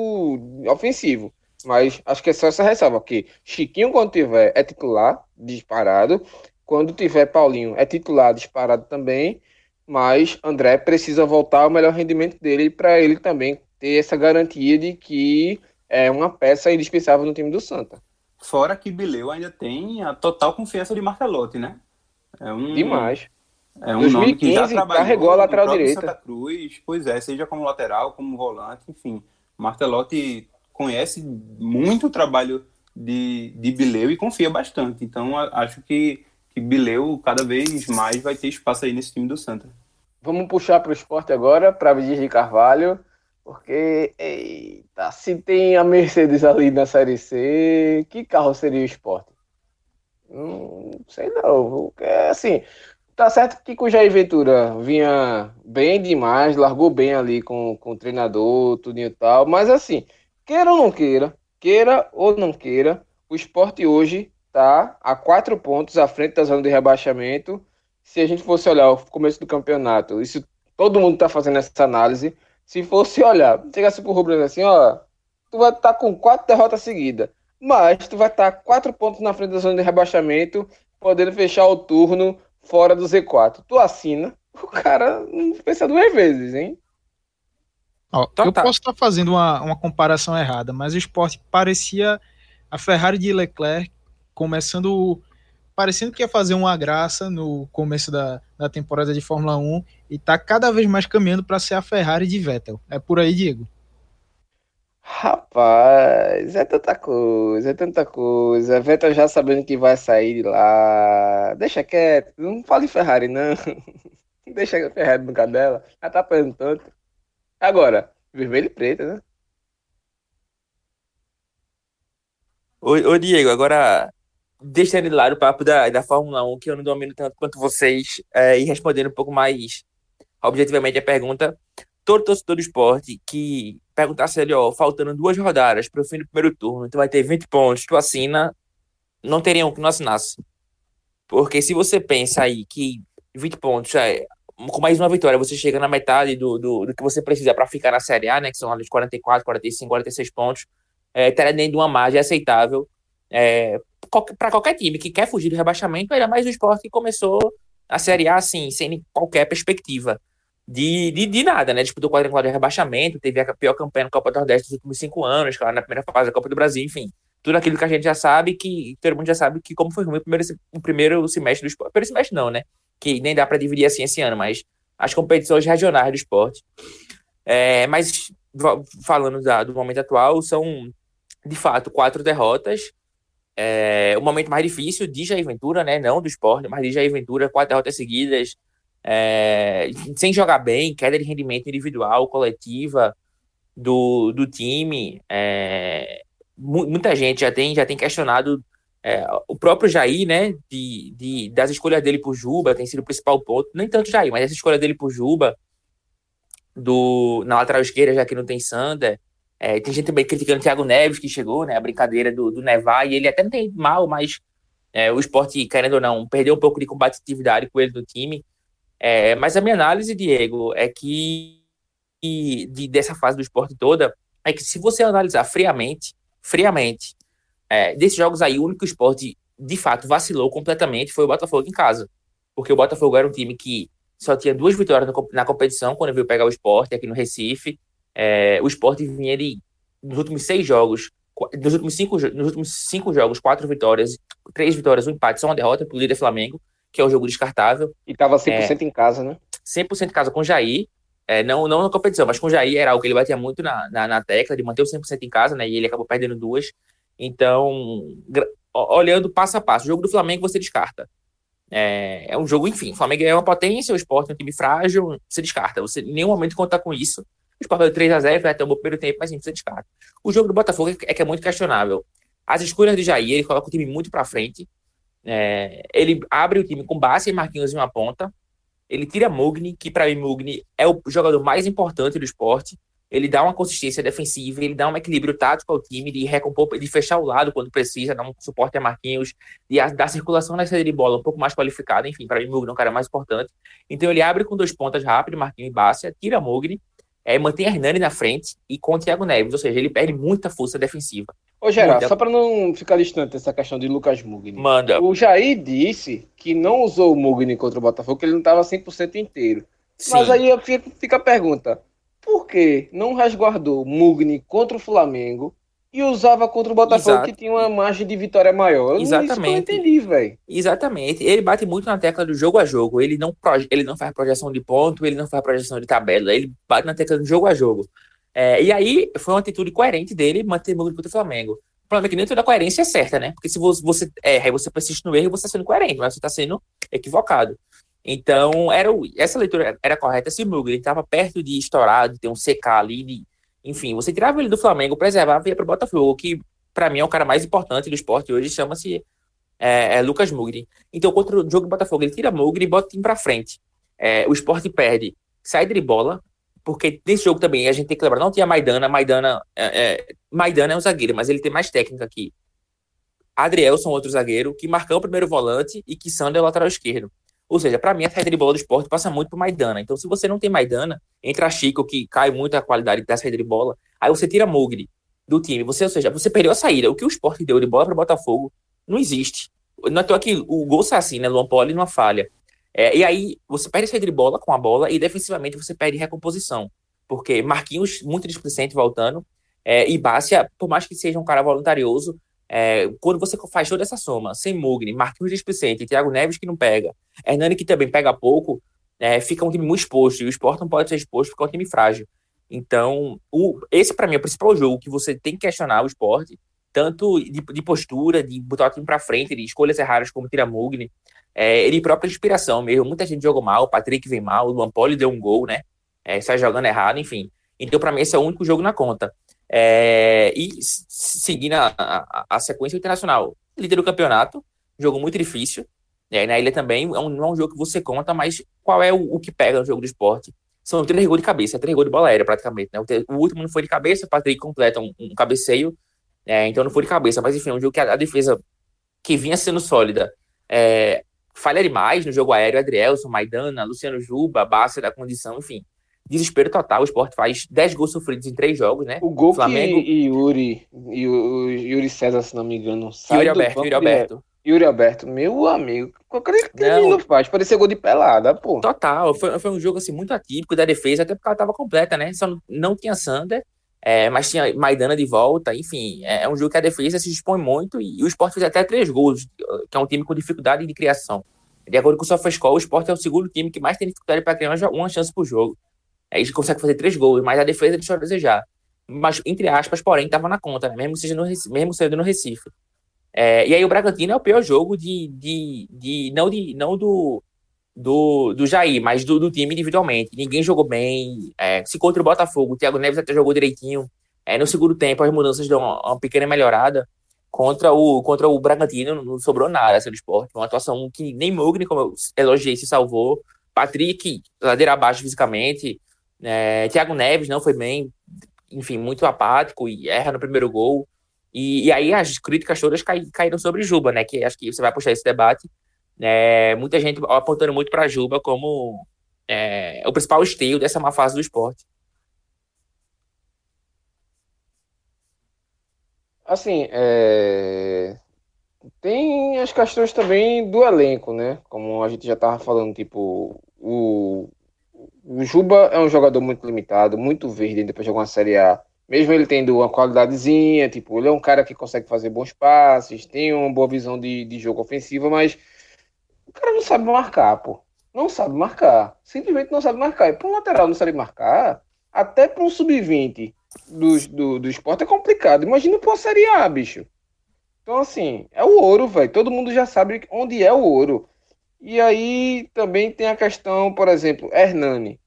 ofensivo. Mas acho que é só essa ressalva, porque Chiquinho, quando tiver, é titular, disparado. Quando tiver Paulinho, é titular, disparado também. Mas André precisa voltar ao melhor rendimento dele para ele também ter essa garantia de que é uma peça indispensável no time do Santa. Fora que Bileu ainda tem a total confiança de Martelotti, né? É um, Demais. É um nome que já 2015 trabalhou carregou a lateral direita. Santa Cruz, pois é, seja como lateral, como volante, enfim. Martelotti conhece muito o trabalho de, de Bileu e confia bastante. Então, acho que, que Bileu cada vez mais vai ter espaço aí nesse time do Santa. Vamos puxar para o esporte agora, para Vidias de Carvalho, porque, se tem a Mercedes ali na Série C, que carro seria o esporte? Não sei não, porque, assim, tá certo que com o Jair Ventura vinha bem demais, largou bem ali com, com o treinador, tudo e tal, mas assim, queira ou não queira, queira ou não queira, o esporte hoje tá a quatro pontos à frente da zona de rebaixamento, se a gente fosse olhar o começo do campeonato, isso todo mundo tá fazendo essa análise. Se fosse olhar, chegasse pro Rubens assim, ó, tu vai estar com quatro derrotas seguidas, mas tu vai estar quatro pontos na frente da zona de rebaixamento, podendo fechar o turno fora do Z4. Tu assina, o cara não pensa duas vezes, hein? Ó, Tá, eu tá. posso estar fazendo uma, uma comparação errada, mas o esporte parecia a Ferrari de Leclerc começando. Parecendo que ia fazer uma graça no começo da, da temporada de Fórmula 1 e tá cada vez mais caminhando para ser a Ferrari de Vettel. É por aí, Diego. Rapaz, é tanta coisa, é tanta coisa. Vettel já sabendo que vai sair de lá. Deixa quieto, não fale Ferrari, não. Deixa a Ferrari no cadela. Já tá apanhando tanto. Agora, vermelho e preto, né? Ô, ô, Diego, agora deixando de lado o papo da, da Fórmula 1, que eu não domino tanto quanto vocês, é, e respondendo um pouco mais objetivamente a pergunta, todo torcedor do esporte que perguntasse ele, ó, faltando duas rodadas para o fim do primeiro turno, tu vai ter 20 pontos, tu assina, não teria um que não assinasse. Porque se você pensa aí que 20 pontos, é, com mais uma vitória, você chega na metade do, do, do que você precisa para ficar na Série A, né, que são ali 44, 45, 46 pontos, é, teria dentro de uma margem aceitável é, para qualquer time que quer fugir do rebaixamento, ainda mais o esporte que começou a Série A assim, sem qualquer perspectiva de, de, de nada, né? Disputou quadrangular de rebaixamento, teve a pior campanha no Copa do Nordeste dos últimos cinco anos, claro, na primeira fase da Copa do Brasil, enfim. Tudo aquilo que a gente já sabe, que todo mundo já sabe que como foi ruim o primeiro, o primeiro semestre do esporte. Primeiro semestre não, né? Que nem dá para dividir assim esse ano, mas as competições regionais do esporte. É, mas falando da, do momento atual, são de fato quatro derrotas é, o momento mais difícil de Jair Ventura, né? Não do esporte, mas de Jair Ventura, quatro derrotas seguidas, é, sem jogar bem, queda de rendimento individual, coletiva do, do time. É, muita gente já tem, já tem questionado é, o próprio Jair, né? De, de, das escolhas dele por Juba, tem sido o principal ponto. Nem tanto Jair, mas essa escolha dele por Juba, do, na lateral esquerda, já que não tem Sander. É, tem gente também criticando o Thiago Neves, que chegou, né? A brincadeira do, do Nevar, e ele até não tem mal, mas é, o esporte, querendo ou não, perdeu um pouco de combatividade com ele do time. É, mas a minha análise, Diego, é que de, dessa fase do esporte toda, é que se você analisar friamente, friamente, é, desses jogos aí, o único esporte de fato vacilou completamente foi o Botafogo em casa. Porque o Botafogo era um time que só tinha duas vitórias na competição quando veio pegar o esporte aqui no Recife. É, o esporte vinha de, nos últimos seis jogos, nos últimos cinco, nos últimos cinco jogos, quatro vitórias, três vitórias, um empate, só uma derrota pro líder Flamengo, que é o jogo descartável. E tava 100% é, em casa, né? 100% em casa com o Jair. É, não, não na competição, mas com o Jair era algo que ele batia muito na, na, na tecla de manter o 100% em casa, né? E ele acabou perdendo duas. Então, olhando passo a passo, o jogo do Flamengo você descarta. É, é um jogo, enfim, o Flamengo é uma potência, o esporte é um time frágil, você descarta. Você em nenhum momento conta com isso. O Sport deu 3x0, foi até um bom primeiro tempo, mas gente precisa. O jogo do Botafogo é que é muito questionável. As escolhas de Jair, ele coloca o time muito para frente. É, ele abre o time com base e Marquinhos em uma ponta. Ele tira Mugni, que para mim Mugni é o jogador mais importante do esporte. Ele dá uma consistência defensiva, ele dá um equilíbrio tático ao time, de recompor, de fechar o lado quando precisa, dar um suporte a Marquinhos, de dar circulação na saída de bola um pouco mais qualificada. Enfim, para mim Mugni é um cara mais importante. Então ele abre com dois pontas rápido, Marquinhos e Bácia, tira Mugni é, mantém Hernani na frente e com o Thiago Neves, ou seja, ele perde muita força defensiva. Ô, Gerard, muita... só para não ficar distante dessa questão de Lucas Mugni. Manda. O Jair disse que não usou o Mugni contra o Botafogo, que ele não estava 100% inteiro. Sim. Mas aí fica a pergunta: por que não resguardou Mugni contra o Flamengo e usava contra o Botafogo, Exato. que tinha uma margem de vitória maior. Eu Exatamente. Não, entendi, velho. Exatamente. Ele bate muito na tecla do jogo a jogo. Ele não, ele não faz projeção de ponto, ele não faz projeção de tabela. Ele bate na tecla do jogo a jogo. É, e aí, foi uma atitude coerente dele manter o contra o Flamengo. O problema é que nem toda coerência é certa, né? Porque se você erra e você persiste no erro, você está sendo coerente, mas você está sendo equivocado. Então, era essa leitura era correta se o Mugler estava perto de estourar, de ter um CK ali, de enfim, você tirava ele do Flamengo, preservava e ia para o Botafogo, que para mim é o cara mais importante do esporte hoje, chama-se é, é Lucas Mugri. Então, contra o jogo do Botafogo, ele tira Mugri e bota o time para frente. É, o esporte perde, sai de bola, porque nesse jogo também a gente tem que lembrar, não tinha Maidana, Maidana é, é, Maidana é um zagueiro, mas ele tem mais técnica aqui. Adrielson, outro zagueiro, que marcou o primeiro volante e que Sander é o lateral esquerdo. Ou seja, para mim a saída de bola do esporte passa muito por Maidana. Então, se você não tem Maidana, entra Chico, que cai muito a qualidade da saída de bola, aí você tira Mugri do time. Você, ou seja, você perdeu a saída. O que o esporte deu de bola para o Botafogo não existe. Não é que o gol assim, né? Luan Poli numa falha. É, e aí você perde a saída de bola com a bola e defensivamente você perde recomposição. Porque Marquinhos, muito displicente voltando, é, e Bácia, por mais que seja um cara voluntarioso, é, quando você faz toda essa soma, sem Mugni, Marquinhos displicente, Thiago Neves que não pega, Hernani que também pega pouco, é, fica um time muito exposto, e o esporte não pode ser exposto porque é um time frágil. Então, o, esse para mim é o principal jogo que você tem que questionar o esporte, tanto de, de postura, de botar o time para frente, de escolhas erradas como tira Mugni, é, ele própria inspiração mesmo. Muita gente jogou mal, o Patrick vem mal, o Luan Poli deu um gol, né? É, sai jogando errado, enfim. Então, para mim, esse é o único jogo na conta. É, e seguindo a, a, a, sequência internacional, líder do campeonato, jogo muito difícil. É, na ilha também é um, não é um jogo que você conta, mas qual é o, o que pega no jogo do esporte? São três gols de cabeça, três gols de bola aérea praticamente. Né? O, o, último não foi de cabeça, o Patrick completa um, um cabeceio, é, então não foi de cabeça. Mas enfim, é um jogo que a, a defesa que vinha sendo sólida é, falha demais no jogo aéreo. Adrielson, Maidana, Luciano Juba, Bassa da condição, enfim. Desespero total. O esporte faz 10 gols sofridos em três jogos, né? O gol Flamengo... que Yuri, e Yuri César, se não me engano, sai Yuri Alberto, Yuri Alberto. Yuri Alberto, meu amigo, qualquer que não faz, parecia gol de pelada, pô. Total, foi, foi um jogo assim muito atípico da defesa, até porque ela estava completa, né? Só não, não tinha Sander, é, mas tinha Maidana de volta, enfim, é, é, um jogo que a defesa se dispõe muito e, e o Sport fez até três gols, que é um time com dificuldade de criação. De acordo com o SofaScore, o Sport é o segundo time que mais tem dificuldade para criar uma chance por jogo. Aí é, consegue fazer três gols, mas a defesa deixou a desejar. Mas, entre aspas, porém, estava na conta, né? mesmo, seja no, mesmo sendo no Recife. É, e aí o Bragantino é o pior jogo de, de, de não de não do do, do Jair, mas do, do time individualmente. Ninguém jogou bem. É, se contra o Botafogo, o Thiago Neves até jogou direitinho. É, no segundo tempo, as mudanças dão uma, uma, pequena melhorada. Contra o, contra o Bragantino, não sobrou nada essa do esporte. Uma atuação que nem Mugni, como eu elogiei, se salvou. Patrick, ladeira abaixo fisicamente. É, Thiago Neves não foi bem, enfim, muito apático e erra no primeiro gol. E, e aí as críticas todas cai, caíram sobre Juba, né? Que acho que você vai puxar esse debate. É, muita gente apontando muito para Juba como é, o principal esteio dessa má fase do esporte. Assim, é... tem as questões também do elenco, né? Como a gente já estava falando, tipo, o... o Juba é um jogador muito limitado, muito verde depois de jogar uma Série A mesmo ele tendo uma qualidadezinha, tipo, ele é um cara que consegue fazer bons passes, tem uma boa visão de, de jogo ofensiva, mas o cara não sabe marcar, pô. Não sabe marcar. Simplesmente não sabe marcar. E para um lateral não sabe marcar, até para um sub-20 do, do, do esporte é complicado. Imagina para uma Série A, bicho. Então, assim, é o ouro, velho. Todo mundo já sabe onde é o ouro. E aí também tem a questão, por exemplo, Hernani.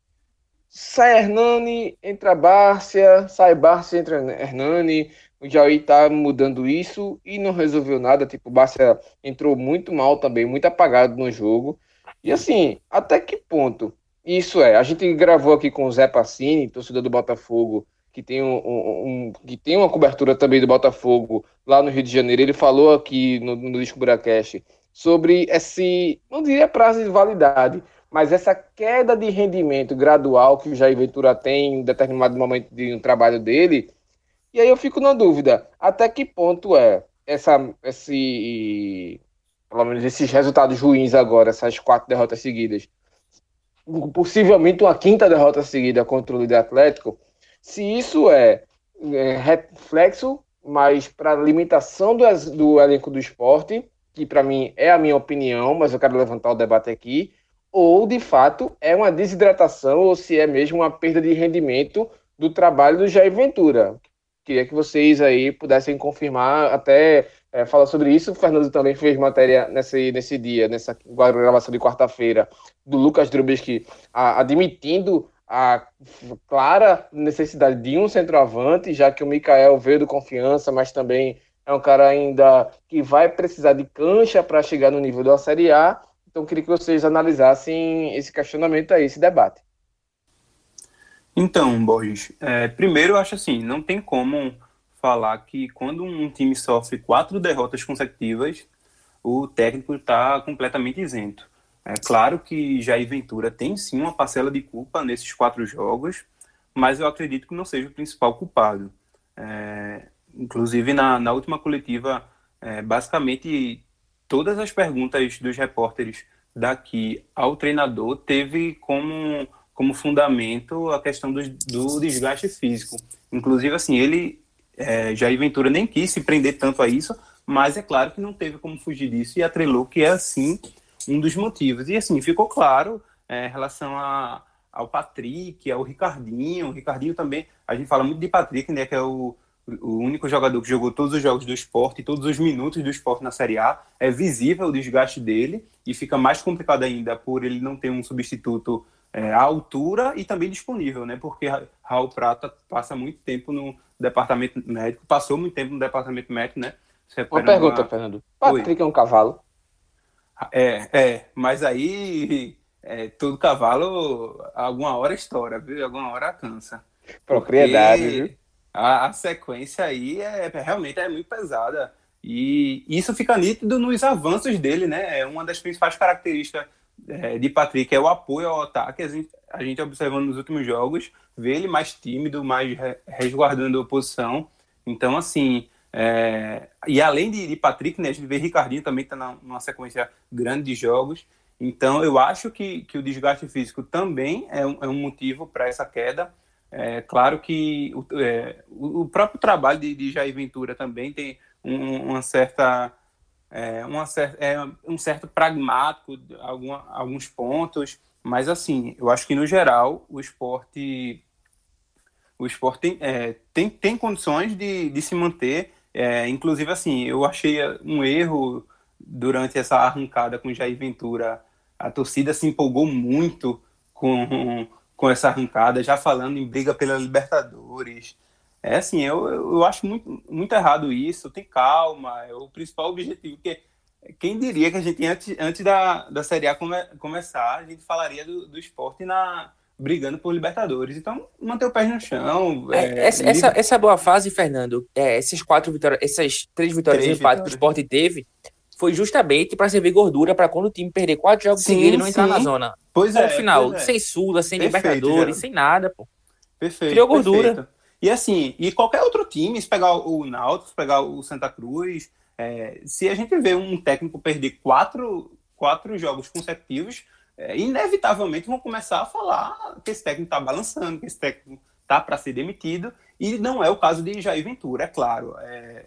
Sai Hernani, entra Bárcia, sai Bárcia, entra Hernani. O Jair tá mudando isso e não resolveu nada. Tipo, Bárcia entrou muito mal também, muito apagado no jogo. E assim, até que ponto isso é? A gente gravou aqui com o Zé Passini, torcedor do Botafogo, que tem, um, um, um, que tem uma cobertura também do Botafogo lá no Rio de Janeiro. Ele falou aqui no, no Disco Buracast sobre esse, não diria prazo de validade, mas essa queda de rendimento gradual que o Jair Ventura tem em determinado momento de um trabalho dele, e aí eu fico na dúvida, até que ponto é essa, esse, pelo menos esses resultados ruins agora, essas quatro derrotas seguidas, possivelmente uma quinta derrota seguida contra o líder Atlético, se isso é, é reflexo, mas para limitação do, do elenco do esporte, que para mim é a minha opinião, mas eu quero levantar o debate aqui, ou de fato é uma desidratação ou se é mesmo uma perda de rendimento do trabalho do Jair Ventura. Queria que vocês aí pudessem confirmar, até é, falar sobre isso. O Fernando também fez matéria nesse, nesse dia, nessa gravação de quarta-feira, do Lucas Drubisky admitindo a clara necessidade de um centroavante, já que o Mikael veio do confiança, mas também é um cara ainda que vai precisar de cancha para chegar no nível da Série A então, queria que vocês analisassem esse questionamento aí, esse debate. Então, Borges, é, primeiro eu acho assim, não tem como falar que quando um time sofre quatro derrotas consecutivas, o técnico está completamente isento. É claro que Jair Ventura tem sim uma parcela de culpa nesses quatro jogos, mas eu acredito que não seja o principal culpado. É, inclusive, na, na última coletiva, é, basicamente todas as perguntas dos repórteres daqui ao treinador teve como, como fundamento a questão do, do desgaste físico. Inclusive, assim, ele, é, Jair Ventura, nem quis se prender tanto a isso, mas é claro que não teve como fugir disso e atrelou que é, assim, um dos motivos. E, assim, ficou claro é, em relação a, ao Patrick, ao Ricardinho. O Ricardinho também, a gente fala muito de Patrick, né, que é o o único jogador que jogou todos os jogos do esporte, todos os minutos do esporte na Série A, é visível o desgaste dele e fica mais complicado ainda por ele não ter um substituto é, à altura e também disponível, né? Porque Raul Prata passa muito tempo no departamento médico, passou muito tempo no departamento médico, né? Uma pergunta, uma... Fernando. Patrick Oi. é um cavalo? É, é, mas aí é, todo cavalo alguma hora estoura, viu? Alguma hora cansa. Propriedade, viu? A, a, sequência aí é, é, realmente é muito pesada. E isso fica nítido nos avanços dele, né? É uma das principais características é, de Patrick é o apoio ao ataque. A gente, a gente observando nos últimos jogos, vê ele mais tímido, mais resguardando a posição. Então, assim, é, e além de, de, Patrick, né, a gente vê Ricardinho também está numa sequência grande de jogos. Então, eu acho que, que o desgaste físico também é um, é um motivo para essa queda. É claro que o, é, o próprio trabalho de, de, Jair Ventura também tem um, uma certa, é, uma cer é, um certo pragmático, alguma, alguns pontos, mas assim, eu acho que no geral o esporte o esporte tem, é, tem, tem condições de, de se manter é, inclusive, assim, eu achei um erro durante essa arrancada com Jair Ventura. A torcida se empolgou muito com, com essa arrancada, já falando em briga pela Libertadores. É assim, eu, eu acho muito, muito errado isso. Tem calma, é o principal objetivo. Porque quem diria que a gente, antes, antes da, da Série A come, começar, a gente falaria do, do esporte na, brigando por Libertadores. Então, manter o pé no chão. É, é, essa, essa, essa, boa fase, Fernando, é, essas quatro vitórias, essas três vitórias três empate que o Sport teve, foi justamente para servir gordura para quando o time perder quatro jogos sim, seguidos e não entrar na zona. Pois é. No final, é. sem Sula, sem Perfeito, Libertadores, já. sem nada, pô. Perfeito. Criou gordura. Perfeito. E assim, e qualquer outro time, se pegar o Náutico, se pegar o Santa Cruz, é, se a gente vê um técnico perder quatro, quatro jogos consecutivos, é, inevitavelmente vão começar a falar que esse técnico está balançando, que esse técnico está para ser demitido, e não é o caso de Jair Ventura, é claro. É, é,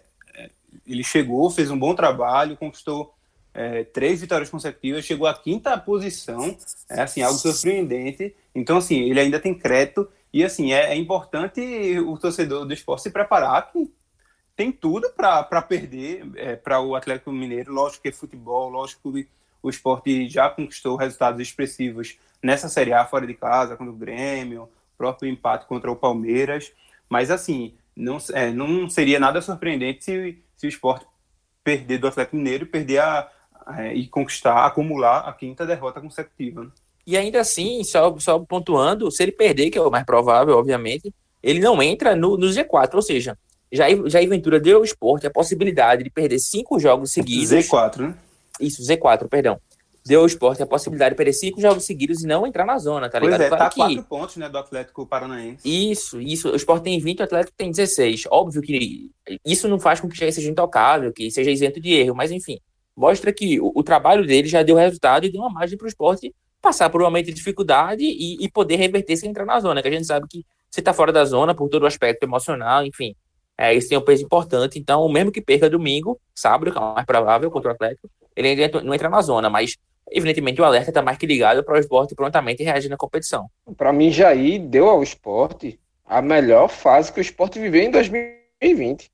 ele chegou, fez um bom trabalho, conquistou é, três vitórias consecutivas, chegou à quinta posição, é assim, algo surpreendente. Então, assim, ele ainda tem crédito, e assim, é, é importante o torcedor do esporte se preparar que tem tudo para perder é, para o Atlético Mineiro, lógico que é futebol, lógico que o esporte já conquistou resultados expressivos nessa Série A fora de casa, contra o Grêmio, próprio empate contra o Palmeiras. Mas, assim, não, é, não seria nada surpreendente se, se o esporte perder do Atlético Mineiro e perder a, é, e conquistar, acumular a quinta derrota consecutiva. Né? E ainda assim, só, só pontuando, se ele perder, que é o mais provável, obviamente, ele não entra no, no Z4, ou seja, Jair, Jair Ventura deu ao esporte a possibilidade de perder cinco jogos seguidos. Z4, né? Isso, Z4, perdão. Deu ao esporte a possibilidade de perder cinco jogos seguidos e não entrar na zona, tá pois ligado? É, claro tá que... quatro pontos, né, do Atlético Paranaense. Isso, isso. O esporte tem 20, o Atlético tem 16. Óbvio que isso não faz com que seja intocável, que seja isento de erro, mas enfim, mostra que o, o trabalho dele já deu resultado e deu uma margem para o esporte passar por um momento de dificuldade e, e, poder reverter sem entrar na zona, que a gente sabe que você está fora da zona por todo o aspecto emocional, enfim. É, isso tem um peso importante, então, mesmo que perca domingo, sábado, que é o mais provável contra o Atlético, ele ainda não entra na zona, mas evidentemente o alerta está mais que ligado para o esporte prontamente reagir na competição. Para mim, Jair deu ao esporte a melhor fase que o esporte viveu em 2020.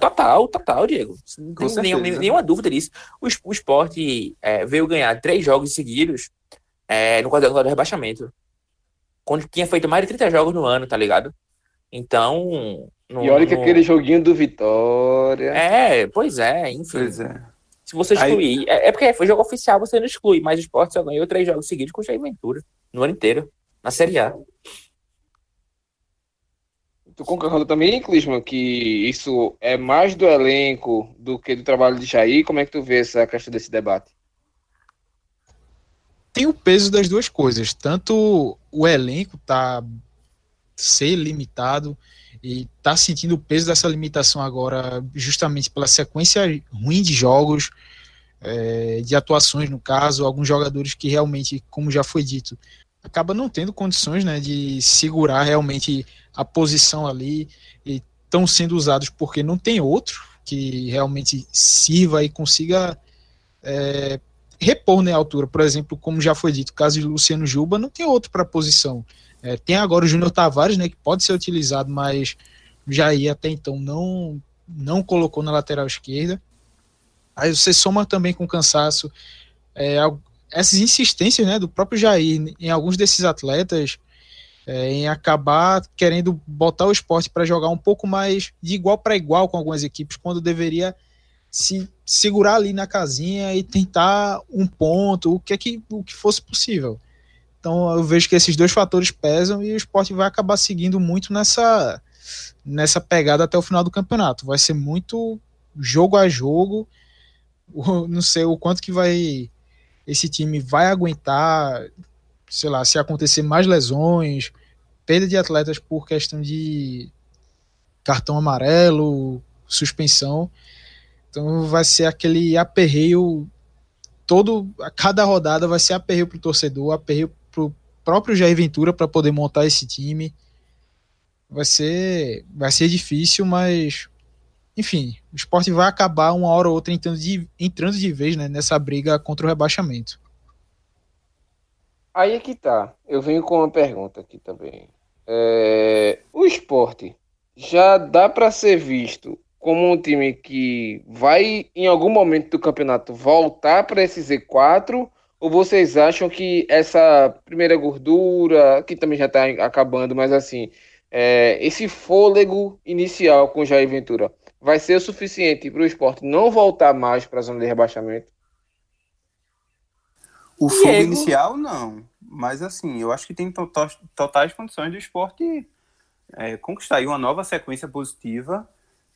Total, total, Diego. Não tem nenhuma, nenhuma, dúvida disso. O, o esporte é, veio ganhar três jogos seguidos é, no quadrangular do rebaixamento. Quando tinha feito mais de 30 jogos no ano, tá ligado? Então. No, e olha que no... aquele joguinho do Vitória. É, pois é, enfim. Pois é. Se você excluir. Aí... É, é, porque foi jogo oficial, você não exclui, mas o esporte só ganhou três jogos seguidos com o Jair Ventura. No ano inteiro. Na Série A. Tu concorda também, Clisman, que isso é mais do elenco do que do trabalho de Jair? Como é que tu vê essa questão desse debate? Tem o peso das duas coisas. Tanto o elenco tá ser limitado e tá sentindo o peso dessa limitação agora, justamente pela sequência ruim de jogos, é, de atuações no caso, alguns jogadores que realmente, como já foi dito, acaba não tendo condições né, de segurar realmente a posição ali e estão sendo usados porque não tem outro que realmente sirva e consiga é, repor né, a altura. Por exemplo, como já foi dito, caso de Luciano Juba, não tem outro para a posição. É, tem agora o Júnior Tavares, né, que pode ser utilizado, mas Jair até então não, não colocou na lateral esquerda. Aí você soma também com cansaço é, essas insistências né, do próprio Jair em alguns desses atletas é, em acabar querendo botar o esporte para jogar um pouco mais de igual para igual com algumas equipes, quando deveria se segurar ali na casinha e tentar um ponto, o que é que, o que fosse possível. Então eu vejo que esses dois fatores pesam e o esporte vai acabar seguindo muito nessa, nessa pegada até o final do campeonato. Vai ser muito jogo a jogo. Não sei o quanto que vai esse time vai aguentar, sei lá, se acontecer mais lesões, perda de atletas por questão de cartão amarelo, suspensão. Então vai ser aquele aperreio todo, a cada rodada vai ser aperreio pro torcedor, aperreio próprio Jair Ventura para poder montar esse time. Vai ser vai ser difícil, mas enfim, o esporte vai acabar uma hora ou outra entrando de, entrando de vez né, nessa briga contra o rebaixamento. Aí é que tá. Eu venho com uma pergunta aqui também. É, o esporte já dá para ser visto como um time que vai, em algum momento do campeonato, voltar para esse Z4? Ou vocês acham que essa primeira gordura, que também já está acabando, mas assim, é, esse fôlego inicial com o Jair Ventura vai ser o suficiente para o esporte não voltar mais para a zona de rebaixamento? O fogo Diego. inicial, não. Mas assim, eu acho que tem totais, totais condições do esporte é, conquistar uma nova sequência positiva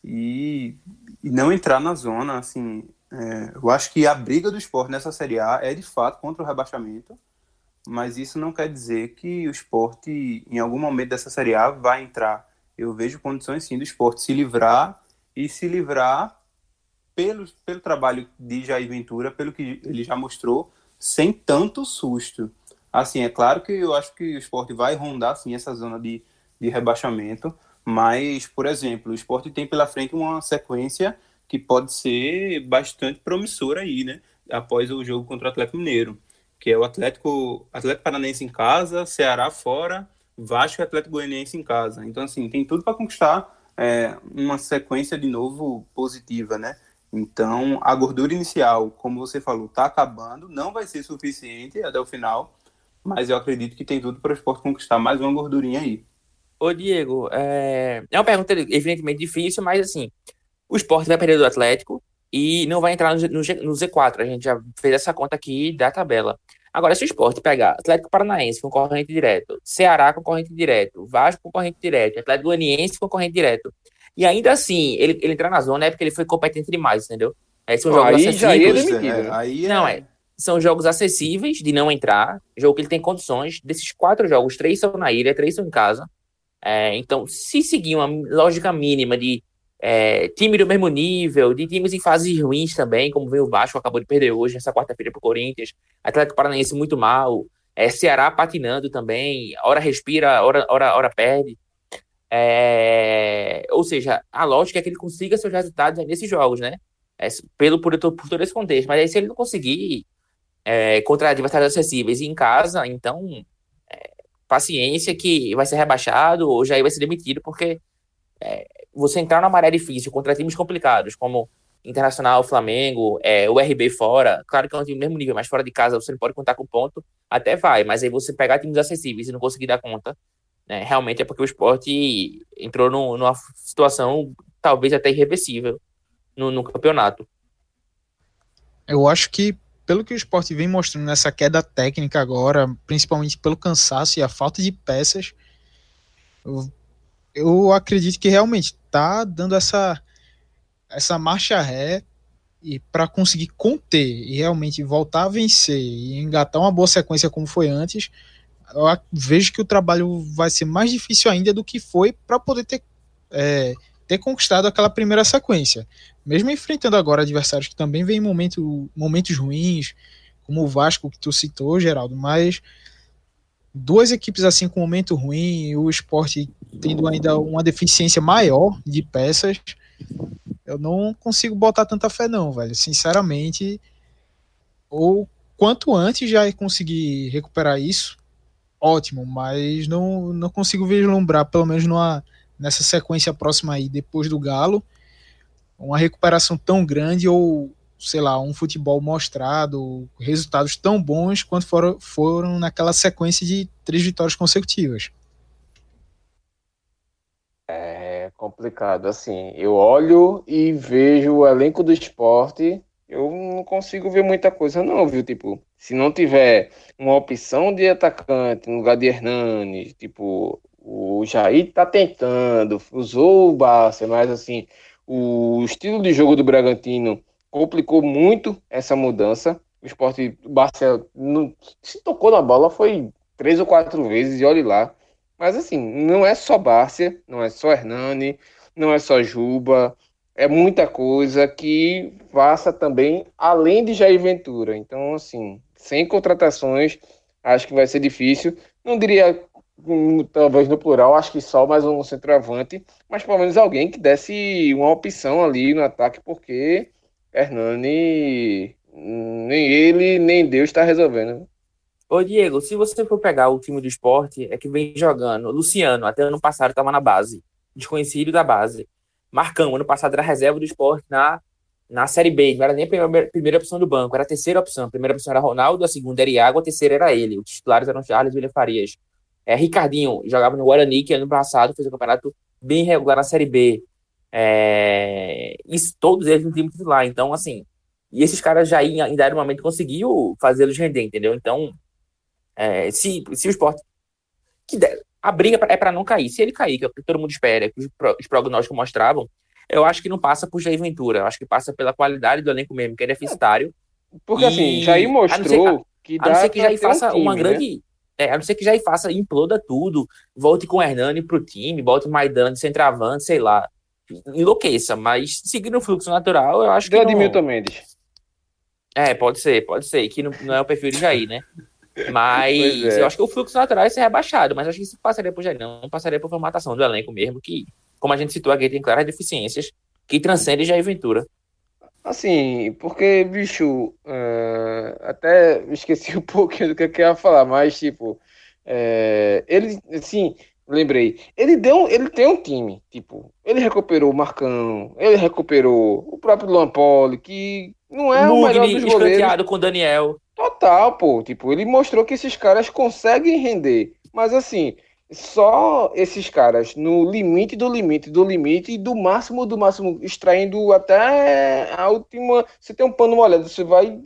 e, e, não entrar na zona. Assim, é, eu acho que a briga do esporte nessa Série A é de fato contra o rebaixamento, mas isso não quer dizer que o esporte, em algum momento dessa Série A, vai entrar. Eu vejo condições sim do esporte se livrar e se livrar pelo, pelo trabalho de Jair Ventura, pelo que ele já mostrou, sem tanto susto. Assim, é claro que eu acho que o esporte vai rondar sim essa zona de, de rebaixamento, mas, por exemplo, o esporte tem pela frente uma sequência que pode ser bastante promissora aí, né? Após o jogo contra o Atlético Mineiro, que é o Atlético, Atlético Paranaense em casa, Ceará fora, Vasco e Atlético Goianiense em casa. Então, assim, tem tudo para conquistar é, uma sequência de novo positiva, né? Então, a gordura inicial, como você falou, está acabando, não vai ser suficiente até o final, mas eu acredito que tem tudo para o esporte conquistar mais uma gordurinha aí. Ô, Diego, é, é uma pergunta evidentemente difícil, mas assim, o esporte vai perder do Atlético e não vai entrar no, no, no Z4. A gente já fez essa conta aqui da tabela. Agora, se o esporte pegar Atlético Paranaense, concorrente direto, Ceará, concorrente direto, Vasco, concorrente direto, Atlético Goianiense, concorrente direto, e ainda assim, ele, ele entrar na zona é porque ele foi competente demais, entendeu? Aí são jogos aí já ia demitido. É, aí é... Não, é. São jogos acessíveis de não entrar, jogo que ele tem condições. Desses quatro jogos, três são na ilha, três são em casa. É, então, se seguir uma lógica mínima de é, time do mesmo nível, de times em fases ruins também, como veio o Vasco, acabou de perder hoje, nessa quarta-feira para o Corinthians, Atlético Paranaense muito mal, é, Ceará patinando também, hora respira, hora, hora, hora perde. É, ou seja, a lógica é que ele consiga seus resultados nesses jogos, né? É, pelo, por, por todo esse contexto. Mas aí, se ele não conseguir é, contra adversários acessíveis e em casa, então é, paciência que vai ser rebaixado ou já vai ser demitido, porque é, você entrar na maré difícil contra times complicados, como Internacional, Flamengo, é, o RB fora, claro que é um time do mesmo nível, mas fora de casa você não pode contar com ponto, até vai, mas aí você pegar times acessíveis e não conseguir dar conta, né, realmente é porque o esporte entrou no, numa situação talvez até irreversível no, no campeonato. Eu acho que pelo que o esporte vem mostrando nessa queda técnica agora, principalmente pelo cansaço e a falta de peças, eu, acredito que realmente está dando essa, essa marcha ré e para conseguir conter e realmente voltar a vencer e engatar uma boa sequência como foi antes, eu vejo que o trabalho vai ser mais difícil ainda do que foi para poder ter, é, ter conquistado aquela primeira sequência. Mesmo enfrentando agora adversários que também vêm momento, momentos ruins, como o Vasco que tu citou, Geraldo, mas duas equipes assim com momento ruim, o esporte tendo ainda uma deficiência maior de peças, eu não consigo botar tanta fé não, velho. Sinceramente, ou quanto antes já conseguir recuperar isso, ótimo, mas não, não consigo vislumbrar, pelo menos numa, nessa sequência próxima aí, depois do Galo, uma recuperação tão grande ou, sei lá, um futebol mostrado, resultados tão bons quanto foram, foram naquela sequência de três vitórias consecutivas. É complicado. Assim, eu olho e vejo o elenco do esporte, eu não consigo ver muita coisa, não, viu? Tipo, se não tiver uma opção de atacante no lugar de Hernani, tipo, o Jair tá tentando, usou o Barça, mas assim, o estilo de jogo do Bragantino complicou muito essa mudança. O esporte, o Barça não, se tocou na bola, foi três ou quatro vezes, e olhe lá. Mas assim, não é só Bárcia, não é só Hernani, não é só Juba, é muita coisa que passa também além de Jair Ventura. Então, assim, sem contratações, acho que vai ser difícil. Não diria, hum, talvez no plural, acho que só mais um centroavante, mas pelo menos alguém que desse uma opção ali no ataque, porque Hernani, nem ele, nem Deus está resolvendo. Ô, Diego, se você for pegar o time do esporte, é que vem jogando. Luciano, até ano passado, estava na base. Desconhecido da base. Marcão, ano passado era reserva do esporte na, na Série B. Não era nem a primeira, primeira opção do banco, era a terceira opção. A primeira opção era Ronaldo, a segunda era Iago, a terceira era ele. Os titulares eram Charles William Farias. É, Ricardinho jogava no Guarani, que ano passado fez um campeonato bem regular na Série B. É, isso, todos eles no time titular. Então, assim, e esses caras já em, em dado momento conseguiu fazê-los render, entendeu? Então, é, se, se o esporte. Que der, a briga é para não cair. Se ele cair, que é o que todo mundo espera, que os, os prognósticos mostravam, eu acho que não passa por Jair Ventura. Eu acho que passa pela qualidade do elenco mesmo, que é deficitário. Porque assim, e, assim, Jair mostrou que, dá. A não ser que Jair faça um time, uma né? grande. É, a não ser que Jair faça, imploda tudo, volte com o Hernani pro time, volte o Maidan de centroavante, sei lá. Enlouqueça, mas seguindo o fluxo natural, eu acho que. Admilton Mendes. É, pode ser, pode ser, que não, não é o perfil de Jair, né? Mas é. eu acho que o fluxo natural é ser rebaixado, mas acho que isso passaria por Jair, não passaria por formatação do elenco mesmo, que, como a gente citou aqui, tem claras deficiências que transcendem Jair Ventura. Assim, porque, bicho, uh, até esqueci um pouquinho do que eu ia falar, mas, tipo, é, ele, assim, lembrei, ele deu, ele tem um time, tipo, ele recuperou o Marcão, ele recuperou o próprio Luan Poli, que não é Mugni, o melhor dos goleiros. com o Daniel. Total, pô. Tipo, ele mostrou que esses caras conseguem render. Mas assim, só esses caras no limite do limite do limite e do máximo do máximo, extraindo até a última. Você tem um pano molhado, você vai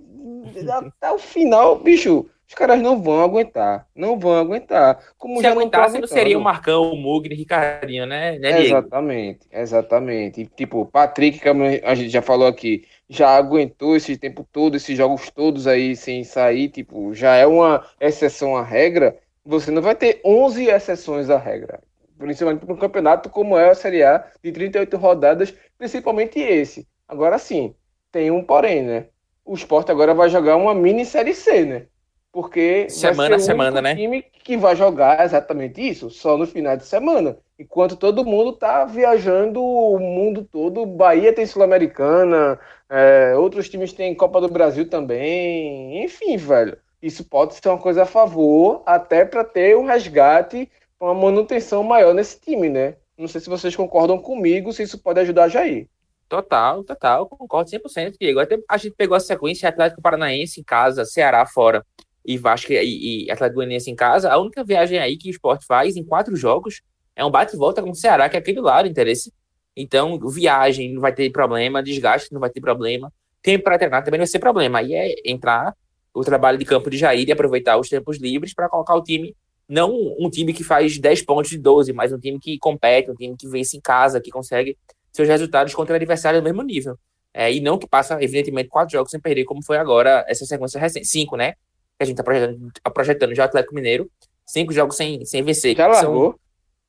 até o final, bicho. Os caras não vão aguentar. Não vão aguentar. Como Se já aguentasse, não, seria o Marcão, o Mugni, Ricardinho, né? né exatamente, exatamente. E, tipo, Patrick, que a gente já falou aqui, já aguentou esse tempo todo, esses jogos todos aí sem sair, tipo, já é uma exceção à regra, você não vai ter 11 exceções à regra. Principalmente para um campeonato como é a Série A, de 38 rodadas, principalmente esse. Agora sim, tem um porém, né? O esporte agora vai jogar uma mini Série C, né? Porque semana a semana, né? time que vai jogar exatamente isso, só no final de semana. Enquanto todo mundo tá viajando o mundo todo, Bahia tem Sul-Americana, é, outros times têm Copa do Brasil também. Enfim, velho, isso pode ser uma coisa a favor, até para ter um resgate, uma manutenção maior nesse time, né? Não sei se vocês concordam comigo, se isso pode ajudar a Jair. Total, total, concordo 100%, Diego. Até a gente pegou a sequência Atlético Paranaense em casa, Ceará fora e Vasco e, e Atlético Goianiense em casa. A única viagem aí que o esporte faz em quatro jogos é um bate volta com o Ceará, que é aquele lado, interesse. Então, viagem não vai ter problema, desgaste não vai ter problema. Tempo para treinar também não vai ser problema. Aí é entrar o trabalho de campo de Jair e aproveitar os tempos livres para colocar o time, não um time que faz 10 pontos de 12, mas um time que compete, um time que vence em casa, que consegue seus resultados contra adversários do mesmo nível. É, e não que passa, evidentemente, quatro jogos sem perder, como foi agora essa sequência recente. Cinco, né? Que a gente está projetando, tá projetando já o Atlético Mineiro. Cinco jogos sem, sem vencer. Já largou? São,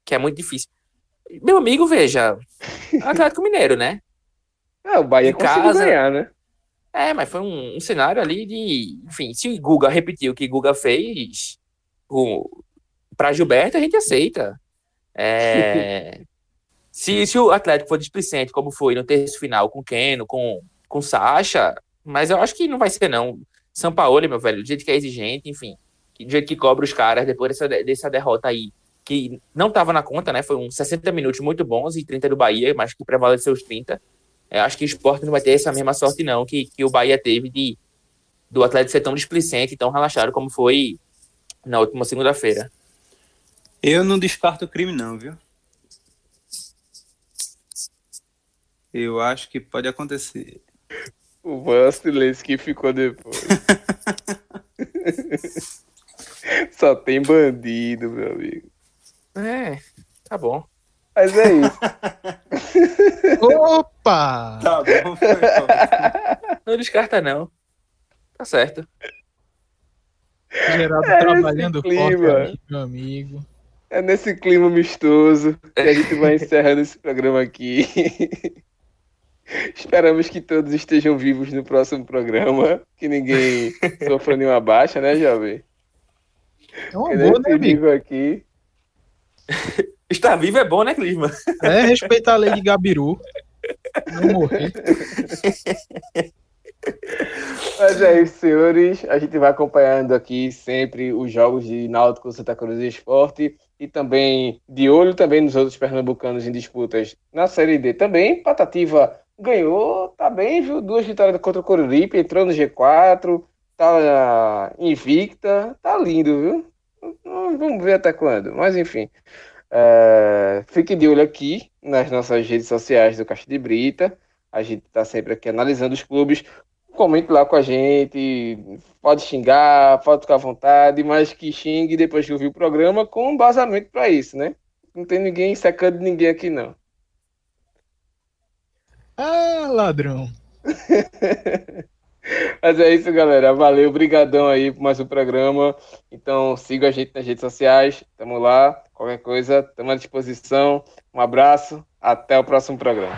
que é muito difícil. Meu amigo, veja, Atlético Mineiro, né? É, o Bahia conseguiu ganhar, né? É, mas foi um, um, cenário ali de. Enfim, se o Guga repetiu o que Guga fez para Gilberto, a gente aceita. É, se, se o Atlético for displicente, como foi no terço final com Keno, com, com Sacha, mas eu acho que não vai ser, não. São Paulo, meu velho, do jeito que é exigente, enfim, do jeito que cobra os caras depois dessa, dessa derrota aí que não estava na conta, né? Foi uns 60 minutos muito bons e 30 do Bahia, mas que prevaleceu os 30. Eu acho que o esporte não vai ter essa mesma sorte, não, que, que o Bahia teve de do Atlético ser tão displicente e tão relaxado como foi na última segunda-feira. Eu não descarto o crime, não, viu? Eu acho que pode acontecer. O maior silêncio que ficou depois. Só tem bandido, meu amigo. É, tá bom. Mas é isso. Opa! Tá bom, foi ótimo. Não descarta, não. Tá certo. Geraldo É trabalhando clima. forte meu amigo. É nesse clima mistoso que a gente vai encerrando esse programa aqui. Esperamos que todos estejam vivos no próximo programa. Que ninguém sofra nenhuma baixa, né, jovem? É uma Que boa, né, amigo? aqui. Estar vivo é bom, né, Clisma? É respeitar a lei de Gabiru. Não morrer. Mas é isso, senhores. A gente vai acompanhando aqui sempre os jogos de Náutico, Santa Cruz e Esporte e também de olho também nos outros pernambucanos em disputas na Série D também. Patativa ganhou, tá bem, viu? Duas vitórias contra o Coruripe, entrou no G4, tá invicta, tá lindo, viu? Vamos ver até quando, mas enfim. É, fique de olho aqui nas nossas redes sociais do Caixa de Brita. A gente tá sempre aqui analisando os clubes comente lá com a gente, pode xingar, pode ficar à vontade, mas que xingue depois que ouvir o programa com um embasamento para isso, né? Não tem ninguém secando ninguém aqui, não. Ah, ladrão. Mas é isso, galera. Valeu, brigadão aí por mais um programa. Então, siga a gente nas redes sociais, tamo lá. Qualquer coisa, tamo à disposição. Um abraço, até o próximo programa.